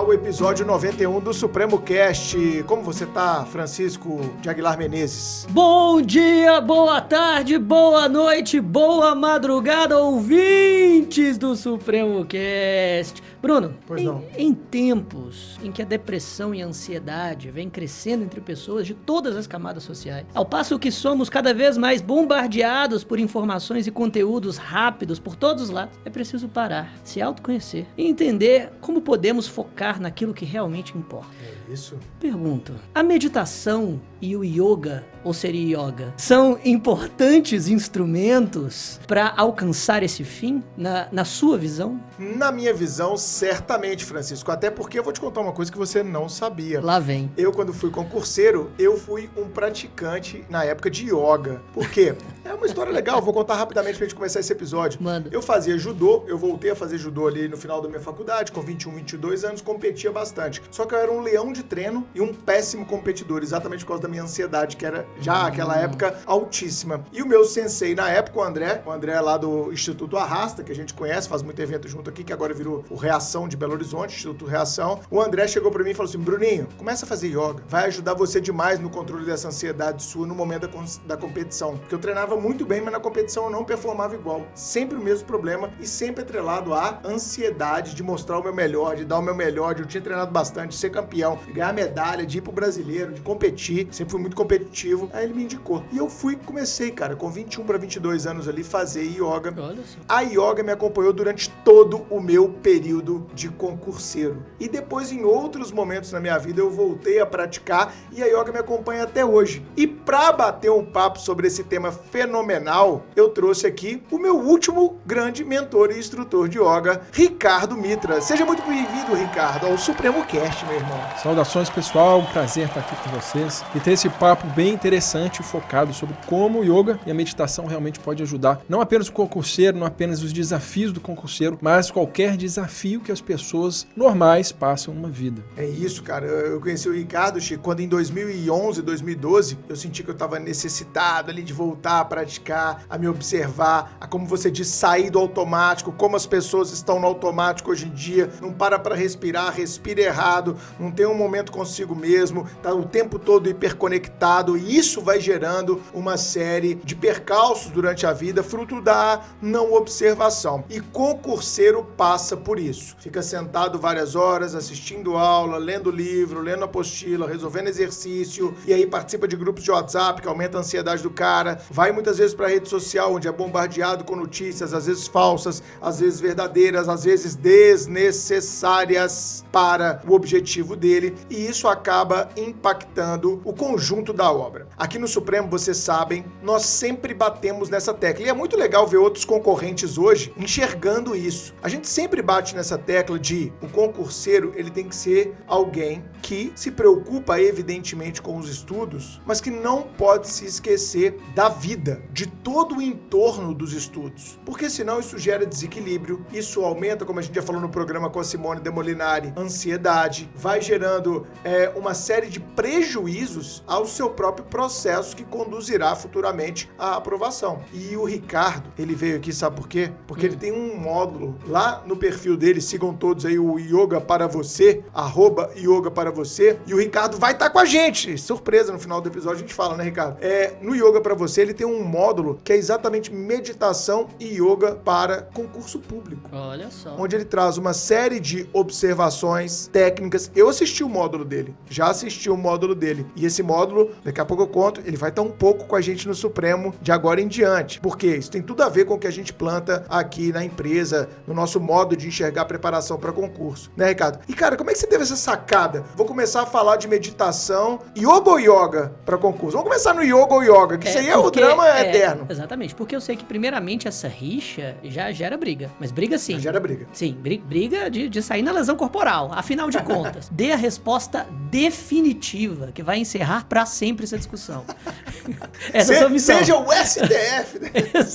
ao episódio 91 do Supremo Cast. Como você tá, Francisco de Aguilar Menezes? Bom dia, boa tarde, boa noite, boa madrugada, ouvintes do Supremo Cast. Bruno, em, em tempos em que a depressão e a ansiedade vêm crescendo entre pessoas de todas as camadas sociais, ao passo que somos cada vez mais bombardeados por informações e conteúdos rápidos por todos os lados, é preciso parar, se autoconhecer e entender como podemos focar naquilo que realmente importa. É isso? Pergunto: a meditação e o yoga, ou seria yoga, são importantes instrumentos para alcançar esse fim, na, na sua visão? Na minha visão, certamente, Francisco. Até porque eu vou te contar uma coisa que você não sabia. Lá vem. Eu, quando fui concurseiro, eu fui um praticante na época de yoga. Por quê? É uma história legal, vou contar rapidamente pra gente começar esse episódio. Manda. Eu fazia judô, eu voltei a fazer judô ali no final da minha faculdade, com 21, 22 anos, competia bastante. Só que eu era um leão de treino e um péssimo competidor, exatamente por causa da minha ansiedade, que era já naquela época altíssima. E o meu sensei na época, o André, o André lá do Instituto Arrasta, que a gente conhece, faz muito evento junto aqui, que agora virou o Reação de Belo Horizonte, Instituto Reação. O André chegou pra mim e falou assim: Bruninho, começa a fazer yoga. Vai ajudar você demais no controle dessa ansiedade sua no momento da, da competição. Porque eu treinava muito bem, mas na competição eu não performava igual. Sempre o mesmo problema e sempre atrelado à ansiedade de mostrar o meu melhor, de dar o meu melhor. de Eu tinha treinado bastante, de ser campeão, de ganhar medalha, de ir pro brasileiro, de competir. Sempre fui muito competitivo. Aí ele me indicou. E eu fui, comecei, cara, com 21 para 22 anos ali, fazer yoga. Olha só. A yoga me acompanhou durante todo o meu período de concurseiro. E depois, em outros momentos na minha vida, eu voltei a praticar e a yoga me acompanha até hoje. E pra bater um papo sobre esse tema fenomenal, eu trouxe aqui o meu último grande mentor e instrutor de yoga, Ricardo Mitra. Seja muito bem-vindo, Ricardo, ao Supremo Cast, meu irmão. Saudações pessoal, um prazer estar aqui com vocês e ter esse papo bem interessante e focado sobre como o yoga e a meditação realmente pode ajudar não apenas o concurseiro, não apenas os desafios do concurseiro, mas qualquer desafio que as pessoas normais passam uma vida. É isso, cara. Eu conheci o Ricardo, Chico, quando em 2011, 2012, eu senti que eu tava necessitado ali de voltar a praticar, a me observar, a como você diz, sair do automático, como as pessoas estão no automático hoje em dia, não para pra respirar, respira errado, não tem um momento consigo mesmo, tá o tempo todo hiperconectado, e isso vai gerando uma série de percalços durante a vida, fruto da não observação. E concurseiro passa por isso. Fica sentado várias horas, assistindo aula, lendo livro, lendo apostila, resolvendo exercício, e aí participa de grupos de WhatsApp que aumenta a ansiedade do cara, vai muitas vezes pra rede social onde é bombardeado com notícias, às vezes falsas, às vezes verdadeiras, às vezes desnecessárias para o objetivo dele, e isso acaba impactando o conjunto da obra. Aqui no Supremo, vocês sabem, nós sempre batemos nessa tecla, e é muito legal ver outros concorrentes hoje enxergando isso. A gente sempre bate nessa tecla de o concurseiro, ele tem que ser alguém que se preocupa evidentemente com os estudos, mas que não pode se esquecer da vida, de todo o entorno dos estudos. Porque senão isso gera desequilíbrio, isso aumenta, como a gente já falou no programa com a Simone Demolinari, ansiedade, vai gerando é, uma série de prejuízos ao seu próprio processo que conduzirá futuramente à aprovação. E o Ricardo, ele veio aqui, sabe por quê? Porque ele tem um módulo lá no perfil dele, sigam todos aí o Yoga para você, arroba Yoga para você, e o Ricardo vai estar com a gente. Surpresa, no final do episódio a gente fala, né, Ricardo? É, no Yoga para você, ele tem um módulo que é exatamente meditação e yoga para concurso público Olha só. onde ele traz uma série de observações técnicas. Eu assisti o módulo dele, já assisti o módulo dele. E esse módulo, daqui a pouco eu conto, ele vai estar um pouco com a gente no Supremo de agora em diante. Porque isso tem tudo a ver com o que a gente planta aqui na empresa, no nosso modo de enxergar a preparação para concurso, né, Ricardo? E cara, como é que você teve essa sacada? Vou começar a falar de meditação, yoga ou yoga para concurso? Vamos começar no yoga ou yoga, que isso aí é o drama é, eterno. Exatamente, porque eu sei que primeiramente essa rixa já gera briga. Mas briga sim. Já gera briga. Sim, bri- briga de, de sair na lesão corporal. Afinal de contas, dê a resposta definitiva que vai encerrar pra sempre essa discussão. Essa é a Se- sua missão. seja o STF, né?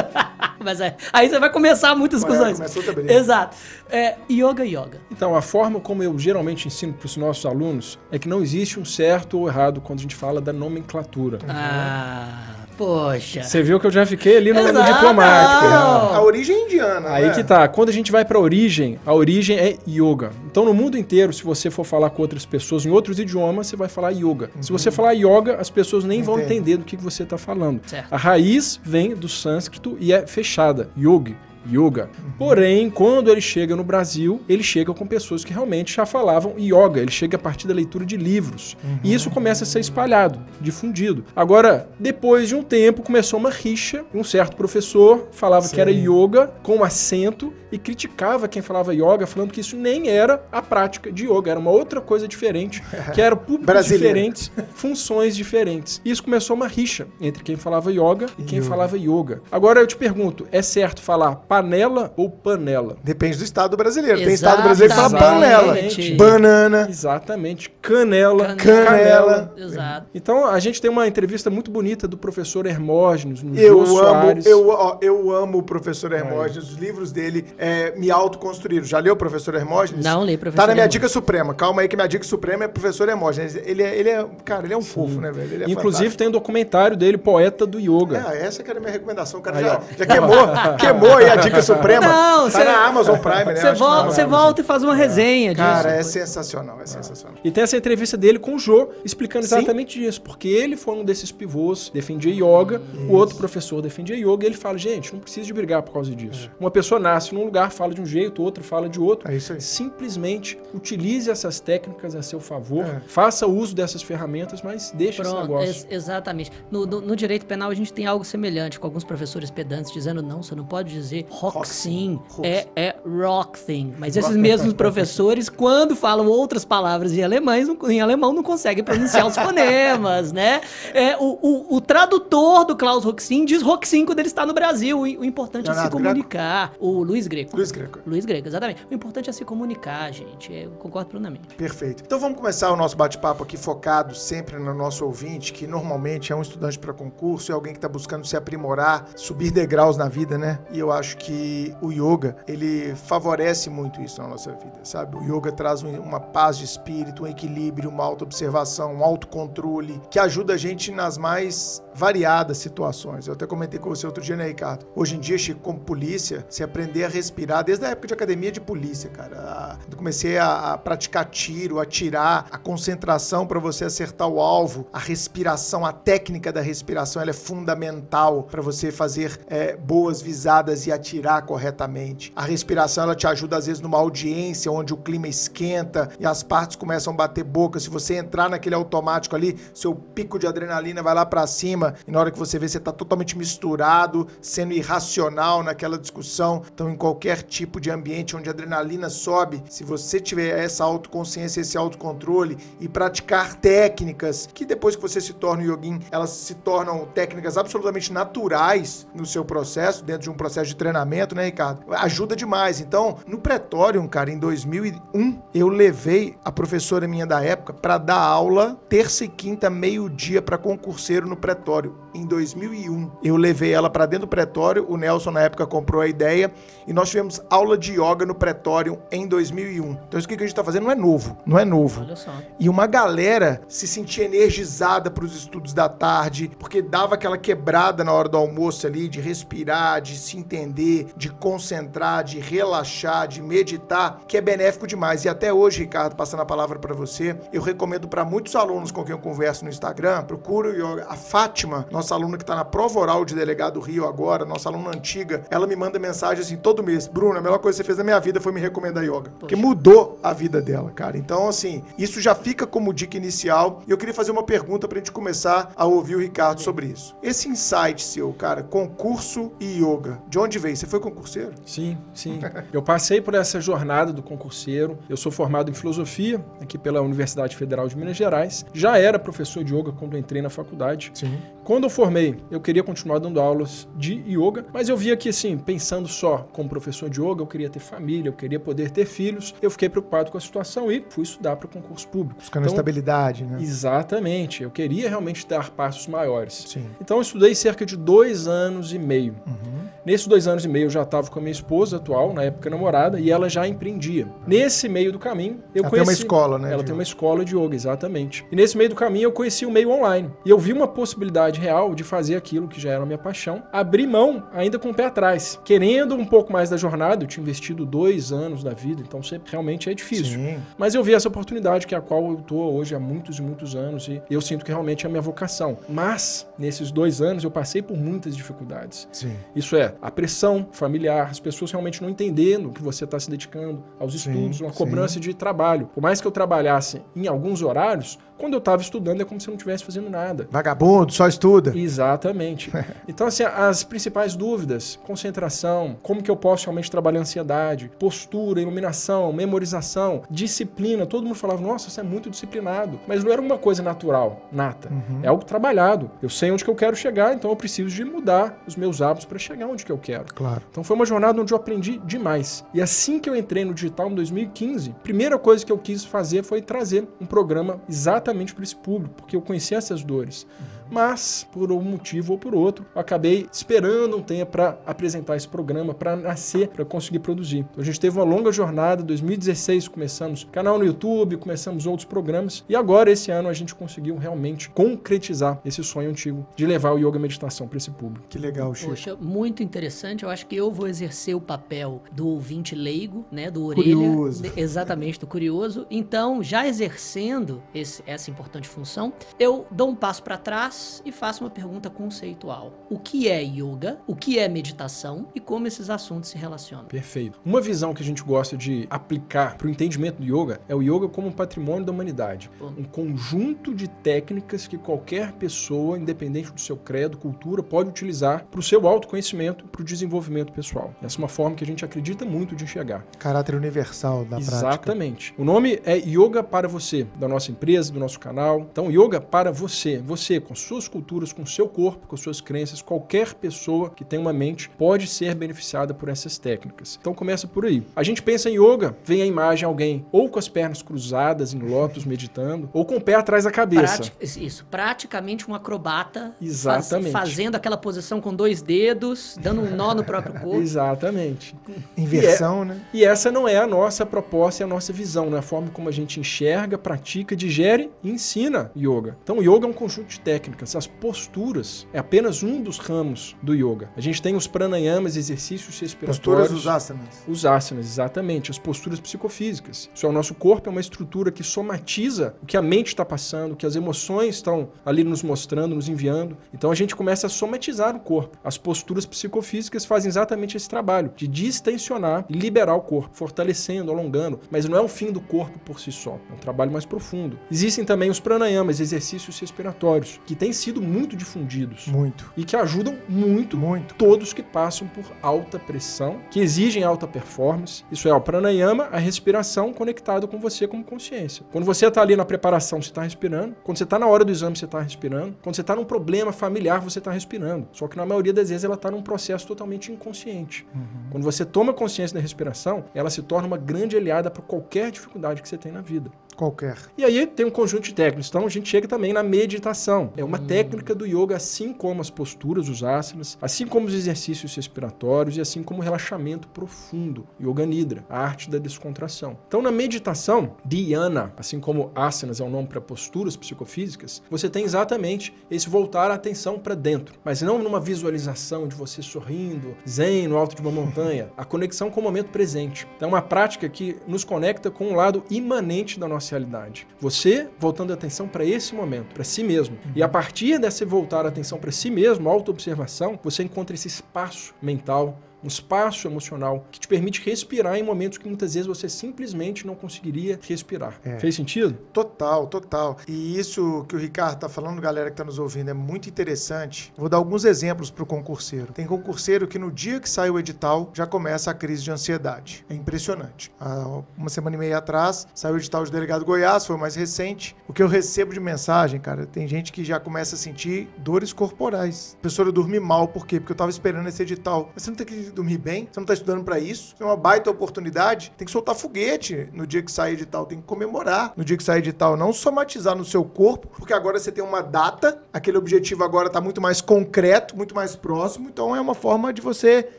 Mas é, aí você vai começar muitas Vai, discussões. começa outra briga. Exato. É, yoga yoga. Então, a forma como eu geralmente ensino para os nossos alunos é que não existe um certo ou errado quando a gente fala da nomenclatura. Ah, Poxa. Você viu que eu já fiquei ali no, no Exato. diplomático. Não. A origem é indiana, Aí né? que tá. Quando a gente vai pra origem, a origem é yoga. Então, no mundo inteiro, se você for falar com outras pessoas em outros idiomas, você vai falar yoga. Se você falar yoga, as pessoas nem vão Entendo. entender do que que você tá falando. Certo. A raiz vem do sânscrito e é fechada. Yogi. Yoga. Porém, quando ele chega no Brasil, ele chega com pessoas que realmente já falavam yoga. Ele chega a partir da leitura de livros. E isso começa a ser espalhado, difundido. Agora, depois de um tempo, começou uma rixa. Um certo professor falava que era Sim. yoga com acento e criticava quem falava yoga, falando que isso nem era a prática de yoga, era uma outra coisa diferente, que eram públicos diferentes, funções diferentes. E isso começou uma rixa entre quem falava yoga e quem Yoga. falava yoga. Agora eu te pergunto, é certo falar panela ou panela? Depende do estado brasileiro. Tem estado brasileiro que fala Exatamente. panela, banana, Exatamente, canela, canela. Exato. Então a gente tem uma entrevista muito bonita do professor Hermógenes no Eu Jô amo, Soares. eu, ó, eu amo o professor Hermógenes. Os livros dele é, me autoconstruíram. Já leu o professor Hermógenes? Não li, professor Tá na minha Hermógenes. dica suprema. Calma aí que minha dica suprema é professor Hermógenes. Ele é, ele é cara, ele é um fofo, né, velho? Ele é Inclusive tem um documentário dele, Poeta do Yoga. É, essa que era a minha recomendação. O cara Aí, já, ó. já queimou, queimou aí a dica suprema. Não, tá cê- na Amazon Prime, né? Você volta, Amazon. volta e faz uma resenha Cara, é disso. sensacional, é sensacional. E tem essa entrevista dele com o Jô, explicando Sim. exatamente isso, porque ele foi um desses pivôs, defendia yoga, o outro professor defendia yoga, e ele fala, gente, não precisa de brigar por causa disso. Uma pessoa nasce num lugar, fala de um jeito, outra fala de outro. É isso aí. Simplesmente utilize essas técnicas a seu favor, É. faça uso dessas ferramentas, mas deixe esse Pronto, negócio. ex- exatamente. No, no- no direito penal a gente tem algo semelhante, com alguns professores pedantes dizendo não, você não pode dizer roxin, é, é rockthing. Mas esses mesmos professores, quando falam outras palavras em, alemães, não- em alemão, não conseguem pronunciar os fonemas, né? É, o, o- o tradutor do Klaus Roxin diz roxin quando ele está no Brasil. O, o importante é se Leonardo comunicar. O Luiz Greco. Luiz Greco. Luiz Greco, exatamente. O importante é se comunicar, gente. Eu concordo plenamente. Perfeito. Então vamos começar o nosso bate-papo aqui focado sempre no nosso ouvinte, que normalmente é um estudante para concurso, é alguém que está buscando se aprimorar, subir degraus na vida, né? E eu acho que o yoga, ele favorece muito isso na nossa vida, sabe? O yoga traz um- uma paz de espírito, um equilíbrio, uma autoobservação, um autocontrole, que ajuda a gente nas mais variadas situações. Eu até comentei com você outro dia, né, Ricardo? Hoje em dia, Chico, como polícia, se aprender a respirar, desde a época de academia de polícia, cara. Eu comecei a, a praticar tiro, atirar, a concentração para você acertar o alvo, a respiração, a técnica da respiração, ela é fundamental para você fazer é, boas visadas e atirar corretamente. A respiração, ela te ajuda, às vezes, numa audiência onde o clima esquenta e as partes começam a bater boca. Se você entrar naquele automático ali, seu pico de adrenalina vai lá para cima e na hora que você vê, você tá totalmente misturado, sendo irracional naquela discussão. Então, em qualquer tipo de ambiente onde a adrenalina sobe, se você tiver essa autoconsciência, esse autocontrole e praticar técnicas que depois que você se torna um yogin, elas se tornam técnicas absolutamente naturais no seu processo, dentro de um processo de treinamento, né, Ricardo? Ajuda demais. Então, no Pretório, cara, em 2001, eu levei a professora minha da época para dar aula terça e quinta, meio-dia, para concurseiro no Pretório. Em 2001, eu levei ela para dentro do Pretório. O Nelson, na época, comprou a ideia e nós tivemos aula de yoga no Pretório em 2001. Então, isso que a gente está fazendo não é novo. Não é novo. Olha só. E uma galera se sentia energizada para os estudos da tarde, porque dava aquela quebrada na hora do almoço ali, de respirar, de se entender, de concentrar, de relaxar, de meditar, que é benéfico demais. E até hoje, Ricardo, passando a palavra para você, eu recomendo para muitos alunos com quem eu converso no Instagram, procura o yoga. A Fátima, nossa aluna que está na prova oral de delegado Rio agora, nossa aluna antiga, ela me manda mensagem assim todo mês: Bruno, a melhor coisa que você fez na minha vida foi me recomendar yoga. Porque mudou a vida dela, cara. Então, assim, isso já fica como dica inicial. E eu queria fazer uma pergunta pra gente começar a ouvir o Ricardo sobre isso. Esse insight seu, cara, concurso e yoga, de onde veio? Você foi concurseiro? Sim, sim. Eu passei por essa jornada do concurseiro. Eu sou formado em filosofia aqui pela Universidade Federal de Minas Gerais. Já era professor de yoga quando entrei na faculdade. Sim. Quando eu formei, eu queria continuar dando aulas de yoga, mas eu via que, assim, pensando só como professor de yoga, eu queria ter família, eu queria poder ter filhos. Eu fiquei preocupado com a situação e fui estudar para concurso público. Buscando Então, estabilidade, né? Exatamente. Eu queria realmente dar passos maiores. Sim. Então eu estudei cerca de dois anos e meio. Uhum. Nesses dois anos anos e meio eu já estava com a minha esposa atual, na época namorada, e ela já empreendia. Nesse meio do caminho, eu ela conheci... tem uma escola, né? Ela tem uma escola de yoga, exatamente. E nesse meio do caminho eu conheci o meio online. E eu vi uma possibilidade real de fazer aquilo que já era a minha paixão, abrir mão ainda com o pé atrás, querendo um pouco mais da jornada. Eu tinha investido dois anos da vida, então realmente é difícil. Sim. Mas eu vi essa oportunidade, que é a qual eu estou hoje há muitos e muitos anos, e eu sinto que realmente é a minha vocação. Mas, nesses dois anos, eu passei por muitas dificuldades. Sim. Isso é, a pressão familiar, as pessoas realmente não entendendo que você está se dedicando aos estudos, sim, uma cobrança sim. de trabalho. Por mais que eu trabalhasse em alguns horários, quando eu estava estudando é como se eu não estivesse fazendo nada. Vagabundo, só estuda. Exatamente. então, assim, as principais dúvidas, concentração, como que eu posso realmente trabalhar a ansiedade, postura, iluminação, memorização, disciplina. Todo mundo falava, nossa, você é muito disciplinado. Mas não era uma coisa natural, nata. Uhum. É algo trabalhado. Eu sei onde que eu quero chegar, então eu preciso de mudar os meus hábitos para chegar onde que eu quero. Claro. Então foi uma jornada onde eu aprendi demais. E assim que eu entrei no digital em 2015, a primeira coisa que eu quis fazer foi trazer um programa exatamente para esse público, porque eu conhecia essas dores. Uhum mas por um motivo ou por outro, eu acabei esperando um tempo para apresentar esse programa, para nascer, para conseguir produzir. Então, a gente teve uma longa jornada, 2016 começamos canal no YouTube, começamos outros programas e agora esse ano a gente conseguiu realmente concretizar esse sonho antigo de levar o yoga meditação para esse público. Que legal, Chico. Poxa, muito interessante. Eu acho que eu vou exercer o papel do ouvinte leigo, né, do orelha, curioso. exatamente do curioso. Então, já exercendo esse, essa importante função, eu dou um passo para trás e faço uma pergunta conceitual. O que é yoga? O que é meditação? E como esses assuntos se relacionam? Perfeito. Uma visão que a gente gosta de aplicar para o entendimento do yoga é o yoga como um patrimônio da humanidade. Um conjunto de técnicas que qualquer pessoa, independente do seu credo, cultura, pode utilizar para o seu autoconhecimento, para o desenvolvimento pessoal. Essa é uma forma que a gente acredita muito de enxergar. Caráter universal da prática. Exatamente. O nome é Yoga para você, da nossa empresa, do nosso canal. Então, yoga para você. Você, com suas culturas, com seu corpo, com suas crenças, qualquer pessoa que tem uma mente pode ser beneficiada por essas técnicas. Então começa por aí. A gente pensa em yoga, vem a imagem de alguém ou com as pernas cruzadas em lótus meditando, ou com o pé atrás da cabeça. isso, praticamente um acrobata Exatamente. Faz, fazendo aquela posição com dois dedos, dando um nó no próprio corpo. Exatamente. Inversão, e é, né? E essa não é a nossa proposta e a nossa visão, não é a forma como a gente enxerga, pratica, digere e ensina yoga. Então, yoga é um conjunto de técnicas as posturas, é apenas um dos ramos do yoga. A gente tem os pranayamas, exercícios respiratórios. Posturas dos asanas. Os asanas, exatamente. As posturas psicofísicas. Isso é, o nosso corpo é uma estrutura que somatiza o que a mente está passando, o que as emoções estão ali nos mostrando, nos enviando. Então a gente começa a somatizar o corpo. As posturas psicofísicas fazem exatamente esse trabalho de distensionar e liberar o corpo, fortalecendo, alongando. Mas não é o fim do corpo por si só. É um trabalho mais profundo. Existem também os pranayamas, exercícios respiratórios, que têm têm sido muito difundidos. Muito. E que ajudam muito, muito. todos que passam por alta pressão, que exigem alta performance. Isso é o pranayama, a respiração conectada com você como consciência. Quando você está ali na preparação, você está respirando. Quando você está na hora do exame, você está respirando. Quando você está num problema familiar, você está respirando. Só que na maioria das vezes ela está num processo totalmente inconsciente. Uhum. Quando você toma consciência da respiração, ela se torna uma grande aliada para qualquer dificuldade que você tem na vida. Qualquer. E aí tem um conjunto de técnicas. Então a gente chega também na meditação. É uma hum. técnica do yoga, assim como as posturas, os asanas, assim como os exercícios respiratórios e assim como o relaxamento profundo, Yoga Nidra, a arte da descontração. Então na meditação, dhyana, assim como asanas é um nome para posturas psicofísicas, você tem exatamente esse voltar a atenção para dentro, mas não numa visualização de você sorrindo, zen no alto de uma montanha, a conexão com o momento presente. Então é uma prática que nos conecta com um lado imanente da nossa parcialidade. Você voltando a atenção para esse momento, para si mesmo. Uhum. E a partir dessa voltar a atenção para si mesmo, autoobservação, você encontra esse espaço mental um espaço emocional que te permite respirar em momentos que muitas vezes você simplesmente não conseguiria respirar. É. Fez sentido? Total, total. E isso que o Ricardo está falando, galera que está nos ouvindo, é muito interessante. Vou dar alguns exemplos para o concurseiro. Tem concurseiro que no dia que sai o edital já começa a crise de ansiedade. É impressionante. Há uma semana e meia atrás saiu o edital de delegado Goiás, foi o mais recente. O que eu recebo de mensagem, cara, tem gente que já começa a sentir dores corporais. A pessoa dormir mal, por quê? Porque eu estava esperando esse edital. Mas você não tem que dormir bem, você não está estudando para isso, é uma baita oportunidade, tem que soltar foguete no dia que sai edital, tem que comemorar no dia que sai edital, não somatizar no seu corpo, porque agora você tem uma data. Aquele objetivo agora está muito mais concreto, muito mais próximo, então é uma forma de você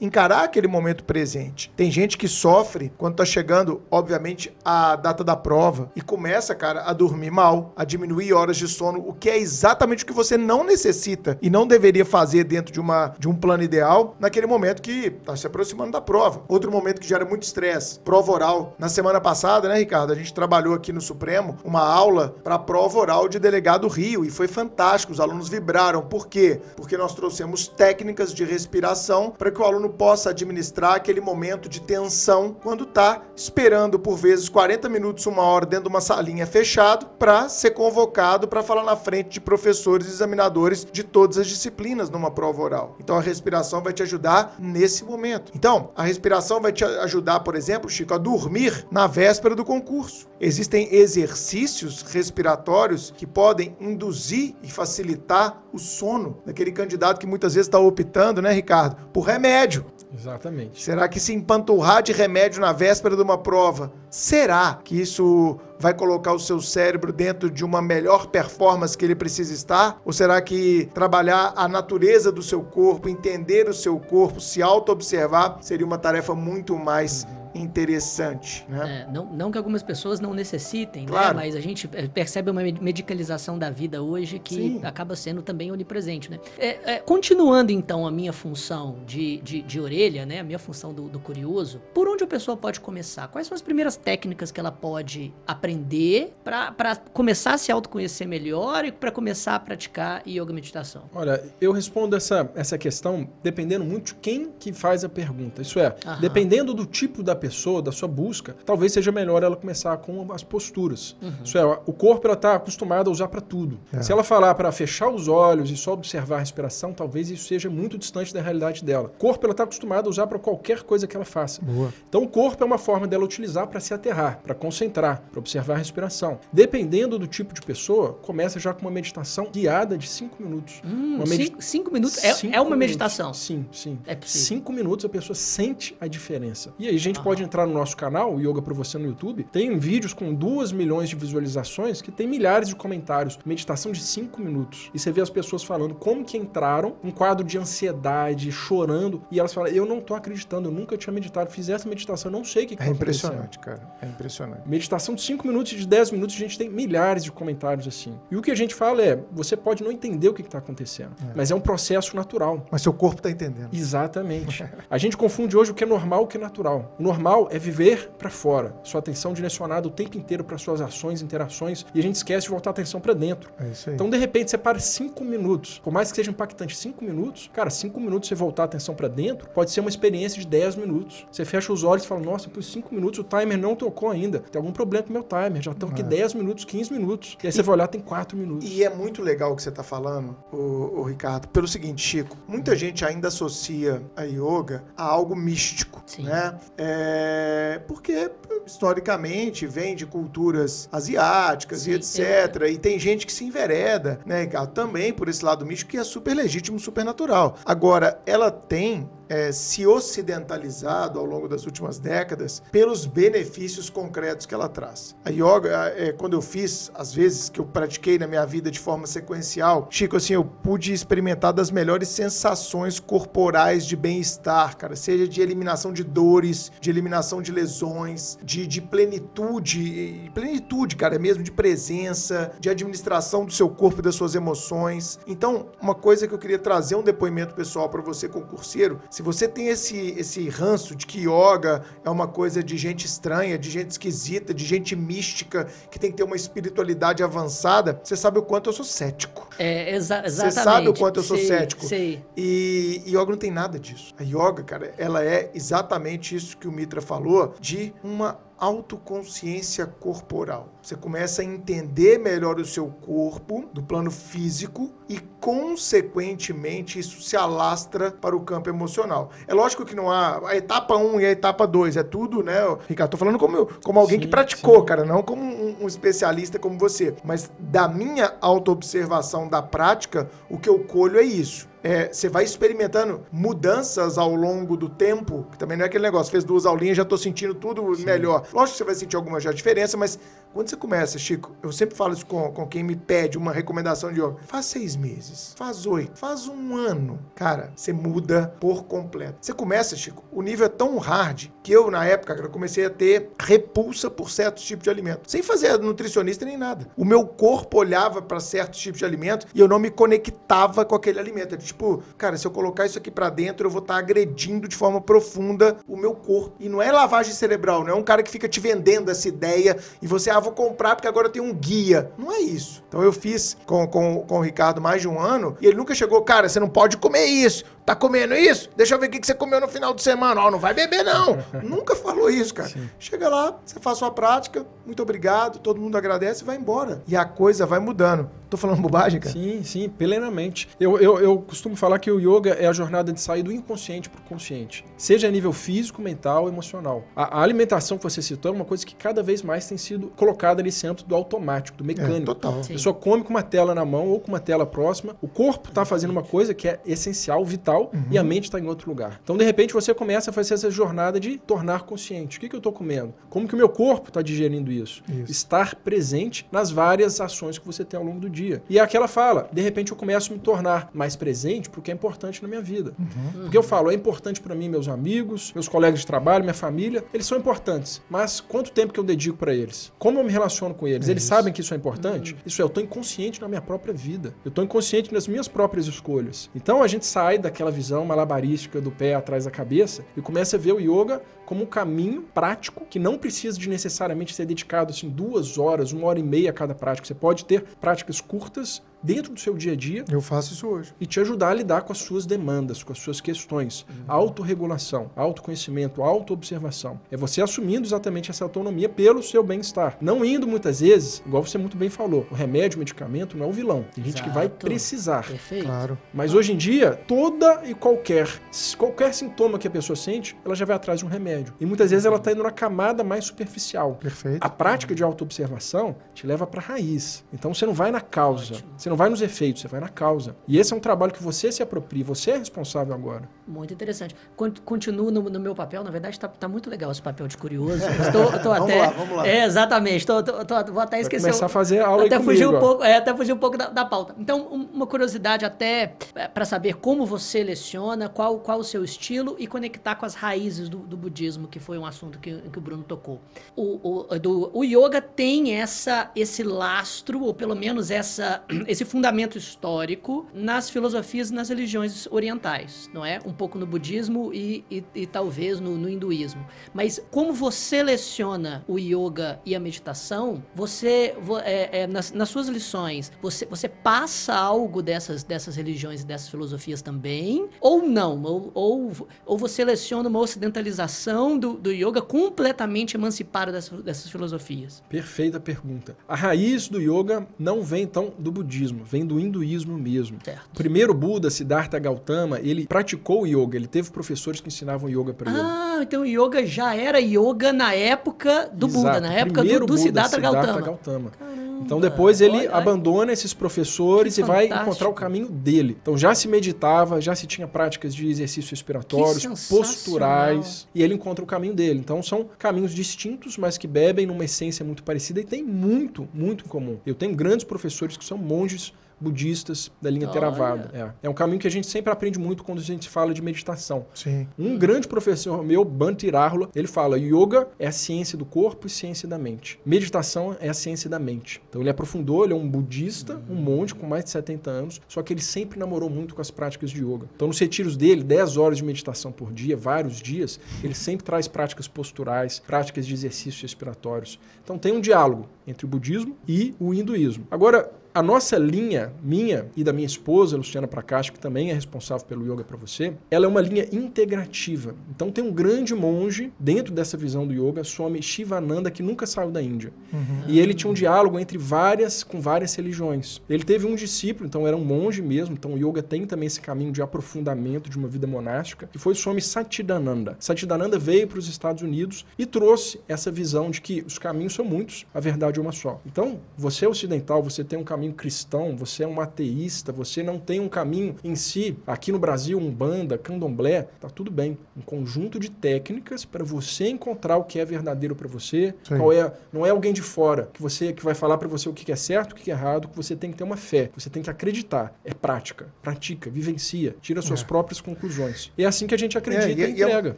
encarar aquele momento presente. Tem gente que sofre quando está chegando, obviamente, a data da prova e começa, cara, a dormir mal, a diminuir horas de sono, o que é exatamente o que você não necessita e não deveria fazer dentro de, uma, de um plano ideal naquele momento que está se aproximando da prova. Outro momento que gera muito estresse, prova oral. Na semana passada, né, Ricardo, a gente trabalhou aqui no Supremo uma aula para a prova oral de delegado Rio e foi fantástico. Os alunos vibraram. Por quê? Porque nós trouxemos técnicas de respiração para que o aluno possa administrar aquele momento de tensão quando está esperando por vezes 40 minutos, uma hora dentro de uma salinha fechado para ser convocado para falar na frente de professores e examinadores de todas as disciplinas numa prova oral. Então a respiração vai te ajudar nesse momento. Então, a respiração vai te ajudar, por exemplo, Chico, a dormir na véspera do concurso. Existem exercícios respiratórios que podem induzir e facilitar o sono daquele candidato que muitas vezes está optando, né, Ricardo, por remédio. Exatamente. Será que se empanturrar de remédio na véspera de uma prova, será que isso vai colocar o seu cérebro dentro de uma melhor performance que ele precisa estar? Ou será que trabalhar a natureza do seu corpo, entender o seu corpo, se auto-observar, seria uma tarefa muito mais interessante. Né? É, não, não que algumas pessoas não necessitem, né? claro. né? mas a gente percebe uma medicalização da vida hoje que Sim. acaba sendo também onipresente. Né? É, é, continuando então a minha função de, de, de orelha, né? a minha função do, do, curioso, por onde a pessoa pode começar? Quais são as primeiras técnicas que ela pode aprender para começar a se autoconhecer melhor e para começar a praticar yoga meditação? Olha, eu respondo essa, essa questão dependendo muito de quem que faz a pergunta. Isso é, Aham. dependendo do tipo da pessoa, da sua busca, talvez seja melhor ela começar com as posturas. Uhum. Isso é, o corpo ela está acostumado a usar para tudo. É. Se ela falar para fechar os olhos e só observar a respiração, talvez isso seja muito distante da realidade dela. O corpo ela está acostumada a usar para qualquer coisa que ela faça. Boa. Então o corpo é uma forma dela utilizar para se aterrar, para concentrar, para observar a respiração. Dependendo do tipo de pessoa, começa já com uma meditação guiada de cinco minutos. Hum, uma medita... cinco, cinco, minutos é, cinco é uma meditação. Minutos. Sim, sim. É possível. Cinco minutos a pessoa sente a diferença. E aí a gente pode pode entrar no nosso canal, o Yoga para você no YouTube. Tem vídeos com 2 milhões de visualizações que tem milhares de comentários. Meditação de 5 minutos. E você vê as pessoas falando como que entraram, um quadro de ansiedade, chorando, e elas falam: Eu não tô acreditando, eu nunca tinha meditado, fiz essa meditação, não sei o que, que É tá impressionante, cara. É impressionante. Meditação de 5 minutos e de 10 minutos, a gente tem milhares de comentários assim. E o que a gente fala é: você pode não entender o que está acontecendo, é. mas é um processo natural. Mas seu corpo está entendendo. Exatamente. a gente confunde hoje o que é normal e o que é natural. O normal normal é viver para fora, sua atenção direcionada o tempo inteiro para suas ações, interações, e a gente esquece de voltar a atenção para dentro. É isso aí. Então, de repente, você para cinco minutos, por mais que seja impactante cinco minutos, cara, cinco minutos você voltar a atenção para dentro pode ser uma experiência de 10 minutos. Você fecha os olhos e fala, nossa, por cinco minutos o timer não tocou ainda. Tem algum problema com o meu timer, já estão aqui 10 é. minutos, 15 minutos. E aí você vai olhar, tem quatro minutos. E é muito legal o que você está falando, o, o Ricardo, pelo seguinte, Chico, muita gente ainda associa a yoga a algo místico, Sim. né? É, é, porque historicamente vem de culturas asiáticas Sim, e etc. É. E tem gente que se envereda, né, também por esse lado místico que é super legítimo, super natural. Agora, ela tem é, se ocidentalizado ao longo das últimas décadas pelos benefícios concretos que ela traz. A yoga, é, quando eu fiz, às vezes que eu pratiquei na minha vida de forma sequencial, Chico, assim, eu pude experimentar das melhores sensações corporais de bem-estar, cara, seja de eliminação de dores, de eliminação de lesões, de, de plenitude, plenitude, cara, mesmo de presença, de administração do seu corpo e das suas emoções. Então, uma coisa que eu queria trazer um depoimento pessoal para você, concurseiro, se você tem esse, esse ranço de que yoga é uma coisa de gente estranha, de gente esquisita, de gente mística, que tem que ter uma espiritualidade avançada, você sabe o quanto eu sou cético. É, exa exatamente. Você sabe o quanto eu sou sei, cético. Sei. E, e yoga não tem nada disso. A yoga, cara, ela é exatamente isso que o Mitra falou, de uma autoconsciência corporal. Você começa a entender melhor o seu corpo do plano físico e, consequentemente, isso se alastra para o campo emocional. É lógico que não há a etapa 1 e a etapa 2, é tudo, né, Ricardo? Tô falando como, como alguém sim, que praticou, sim. cara, não como um, um, especialista como você. Mas da minha autoobservação da prática, o que eu colho é isso. É, você vai experimentando mudanças ao longo do tempo, que também não é aquele negócio, fez duas aulinhas, já tô sentindo tudo Sim. melhor. Lógico que você vai sentir alguma já diferença, mas quando você começa, Chico, eu sempre falo isso com, com quem me pede uma recomendação de yoga. Faz seis meses, faz oito, faz um ano. Cara, você muda por completo. Você começa, Chico, o nível é tão hard que eu, na época, eu comecei a ter repulsa por certos tipos de alimento. Sem fazer nutricionista nem nada. O meu corpo olhava para certos tipos de alimento e eu não me conectava com aquele alimento. Era tipo, cara, se eu colocar isso aqui para dentro, eu vou estar tá agredindo de forma profunda o meu corpo. E não é lavagem cerebral, não é um cara que fica te vendendo essa ideia e você ah, vou comprar porque agora eu tenho um guia. Não é isso. Então eu fiz com, com, com o Ricardo mais de um ano e ele nunca chegou, cara, você não pode comer isso. Tá comendo isso? Deixa eu ver o que você comeu no final de semana. Ó, oh, não vai beber, não. nunca falou isso, cara. Sim. Chega lá, você faz sua prática, muito obrigado, todo mundo agradece e vai embora. E a coisa vai mudando. Tô falando bobagem, cara? Sim, sim, plenamente. Eu, eu, eu costumo falar que o yoga é a jornada de sair do inconsciente para o consciente. Seja a nível físico, mental, emocional. A, a, alimentação que você citou é uma coisa que cada vez mais tem sido colocada nesse âmbito do automático, do mecânico. É, total. A pessoa come com uma tela na mão ou com uma tela próxima. O corpo está fazendo uma coisa que é essencial, vital, uhum. e a mente está em outro lugar. Então, de repente, você começa a fazer essa jornada de tornar consciente. O que, que eu estou comendo? Como que o meu corpo está digerindo isso? Isso? Estar presente nas várias ações que você tem ao longo do dia dia. E é aquela fala, de repente eu começo a me tornar mais presente porque é importante na minha vida. Uhum. Porque eu falo, é importante para mim meus amigos, meus colegas de trabalho, minha família, eles são importantes. Mas quanto tempo que eu dedico para eles? Como eu me relaciono com eles? É eles isso. sabem que isso é importante? Uhum. Isso é, eu tô inconsciente na minha própria vida. Eu tô inconsciente nas minhas próprias escolhas. Então a gente sai daquela visão malabarística do pé atrás da cabeça e começa a ver o yoga como um caminho prático que não precisa de necessariamente ser dedicado assim duas horas, uma hora e meia a cada prática. Você pode ter práticas curtas dentro do seu dia a dia. Eu faço isso hoje. E te ajudar a lidar com as suas demandas, com as suas questões. Uhum. Autorregulação, autoconhecimento, autoobservação. É você assumindo exatamente essa autonomia pelo seu bem-estar. Não indo muitas vezes, igual você muito bem falou, o remédio, o medicamento não é o vilão. Tem gente Exato. que vai precisar. Perfeito. Claro. Mas hoje em dia, toda e qualquer, qualquer sintoma que a pessoa sente, ela já vai atrás de um remédio. E muitas vezes ela está indo na camada mais superficial. Perfeito. A prática de autoobservação te leva para a raiz. Então você não vai na causa. Ótimo. Você não vai nos efeitos, você vai na causa. E esse é um trabalho que você se apropria, você é responsável agora. Muito interessante. Continuo no, no meu papel, na verdade está tá muito legal esse papel de curioso. Estou, estou vamos até, lá, vamos lá. É, exatamente. Tô, tô, tô, vou até esquecer. Começar a fazer aula até fugir um pouco, é, até fugir um pouco da, da pauta. Então, uma curiosidade até é, para saber como você leciona, qual, qual o seu estilo e conectar com as raízes do, do budismo, que foi um assunto que, que o Bruno tocou. O, o, do, o yoga tem essa, esse lastro, ou pelo menos essa, esse fundamento histórico nas filosofias e nas religiões orientais, não é? Um pouco no budismo e, e, e talvez no, no, hinduísmo. Mas como você leciona o yoga e a meditação, você, é, é, nas, nas, suas lições, você, você passa algo dessas, dessas religiões e dessas filosofias também, ou não? Ou, ou, ou você leciona uma ocidentalização do, do yoga completamente emancipada dessas, dessas filosofias? Perfeita pergunta. A raiz do yoga não vem então do budismo, vem do hinduísmo mesmo. Certo. O primeiro Buda, Siddhartha Gautama, ele praticou yoga, ele teve professores que ensinavam yoga para ele. Ah, então o yoga já era yoga na época do Exato. Buda, na época do, do Buda, Siddhartha, Siddhartha Gautama. Caramba, então depois ele olha, abandona esses professores e vai encontrar o caminho dele. Então já se meditava, já se tinha práticas de exercícios respiratórios, posturais, e ele encontra o caminho dele. Então são caminhos distintos, mas que bebem numa essência muito parecida e tem muito, muito em comum. Eu tenho grandes professores que são monges budistas da linha Olha. Theravada. É. é um caminho que a gente sempre aprende muito quando a gente fala de meditação. Sim. Um grande professor meu, Bhante Rahula, ele fala: yoga é a ciência do corpo e ciência da mente. Meditação é a ciência da mente. Então ele aprofundou, ele é um budista, um monge com mais de 70 anos, só que ele sempre namorou muito com as práticas de yoga. Então nos retiros dele, 10 horas de meditação por dia, vários dias, ele sempre traz práticas posturais, práticas de exercícios respiratórios. Então tem um diálogo entre o budismo e o hinduísmo. Agora, a nossa linha, minha e da minha esposa, Luciana Prakash, que também é responsável pelo yoga para você, ela é uma linha integrativa. Então tem um grande monge dentro dessa visão do yoga, Swami Shivananda, que nunca saiu da Índia. Uhum. E ele tinha um diálogo entre várias, com várias religiões. Ele teve um discípulo, então era um monge mesmo, então o yoga tem também esse caminho de aprofundamento de uma vida monástica, que foi o Swami Satchidananda. Satchidananda veio para os Estados Unidos e trouxe essa visão de que os caminhos são muitos, a verdade é uma só. Então, você é ocidental, você tem um caminho caminho cristão, você é um ateísta, você não tem um caminho em si, aqui no Brasil, umbanda, candomblé, tá tudo bem. Um conjunto de técnicas para você encontrar o que é verdadeiro para você, Sim. qual é, não é alguém de fora que você que vai falar para você o que é certo, o que é errado, que você tem que ter uma fé, você tem que acreditar, é prática, pratica, vivencia, tira suas é. próprias conclusões. E é assim que a gente acredita é, e, e, é entrega.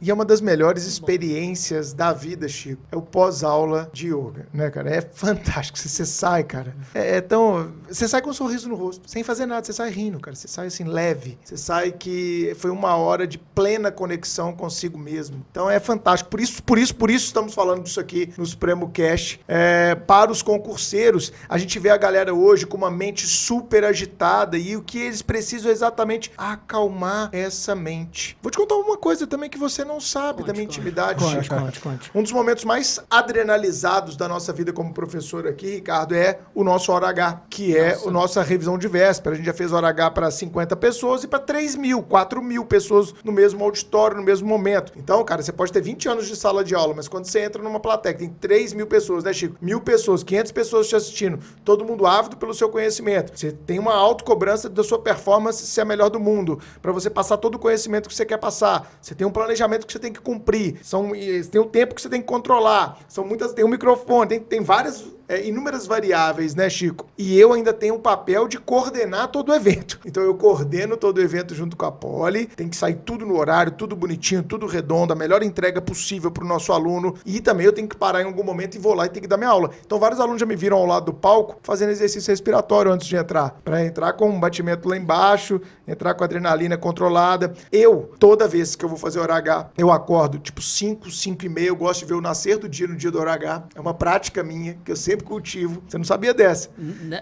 E é uma das melhores experiências da vida, Chico, é o pós-aula de yoga, né, cara? É fantástico. Você sai, cara. É, é, tão. Você sai com um sorriso no rosto, sem fazer nada. Você sai rindo, cara. Você sai assim, leve. Você sai que foi uma hora de plena conexão consigo mesmo. Então é fantástico. Por isso, por isso, por isso estamos falando disso aqui no Supremo Cash. É, para os concurseiros, a gente vê a galera hoje com uma mente super agitada e o que eles precisam é exatamente acalmar essa mente. Vou te contar uma coisa também que você não sabe conte, da minha conte, intimidade. Conte, conte, conte. Um dos momentos mais adrenalizados da nossa vida como professor aqui, Ricardo, é o nosso hora H, que é a nossa revisão de véspera. A gente já fez hora H para 50 pessoas e para 3 mil, 4 mil pessoas no mesmo auditório, no mesmo momento. Então, cara, você pode ter 20 anos de sala de aula, mas quando você entra numa plateia que tem 3 mil pessoas, né, Chico? Mil pessoas, 500 pessoas te assistindo, todo mundo ávido pelo seu conhecimento. Você tem uma autocobrança da sua performance ser a melhor do mundo, para você passar todo o conhecimento que você quer passar. Você tem um planejamento que você tem que cumprir, são, tem um tempo que você tem que controlar, são muitas, tem um microfone, tem, tem várias é, inúmeras variáveis, né, Chico? E eu ainda tenho o papel de coordenar todo o evento. Então eu coordeno todo o evento junto com a Poli, tem que sair tudo no horário, tudo bonitinho, tudo redondo, a melhor entrega possível para o nosso aluno. E também eu tenho que parar em algum momento e vou lá e tenho que dar minha aula. Então vários alunos já me viram ao lado do palco fazendo exercício respiratório antes de entrar, para entrar com um batimento lá embaixo, entrar com adrenalina controlada. Eu, toda vez que eu vou fazer hora H, eu acordo tipo 5, 5 e meia, eu gosto de ver o nascer do dia no dia do hora H. É uma prática minha que eu sempre cultivo. Você não sabia dessa.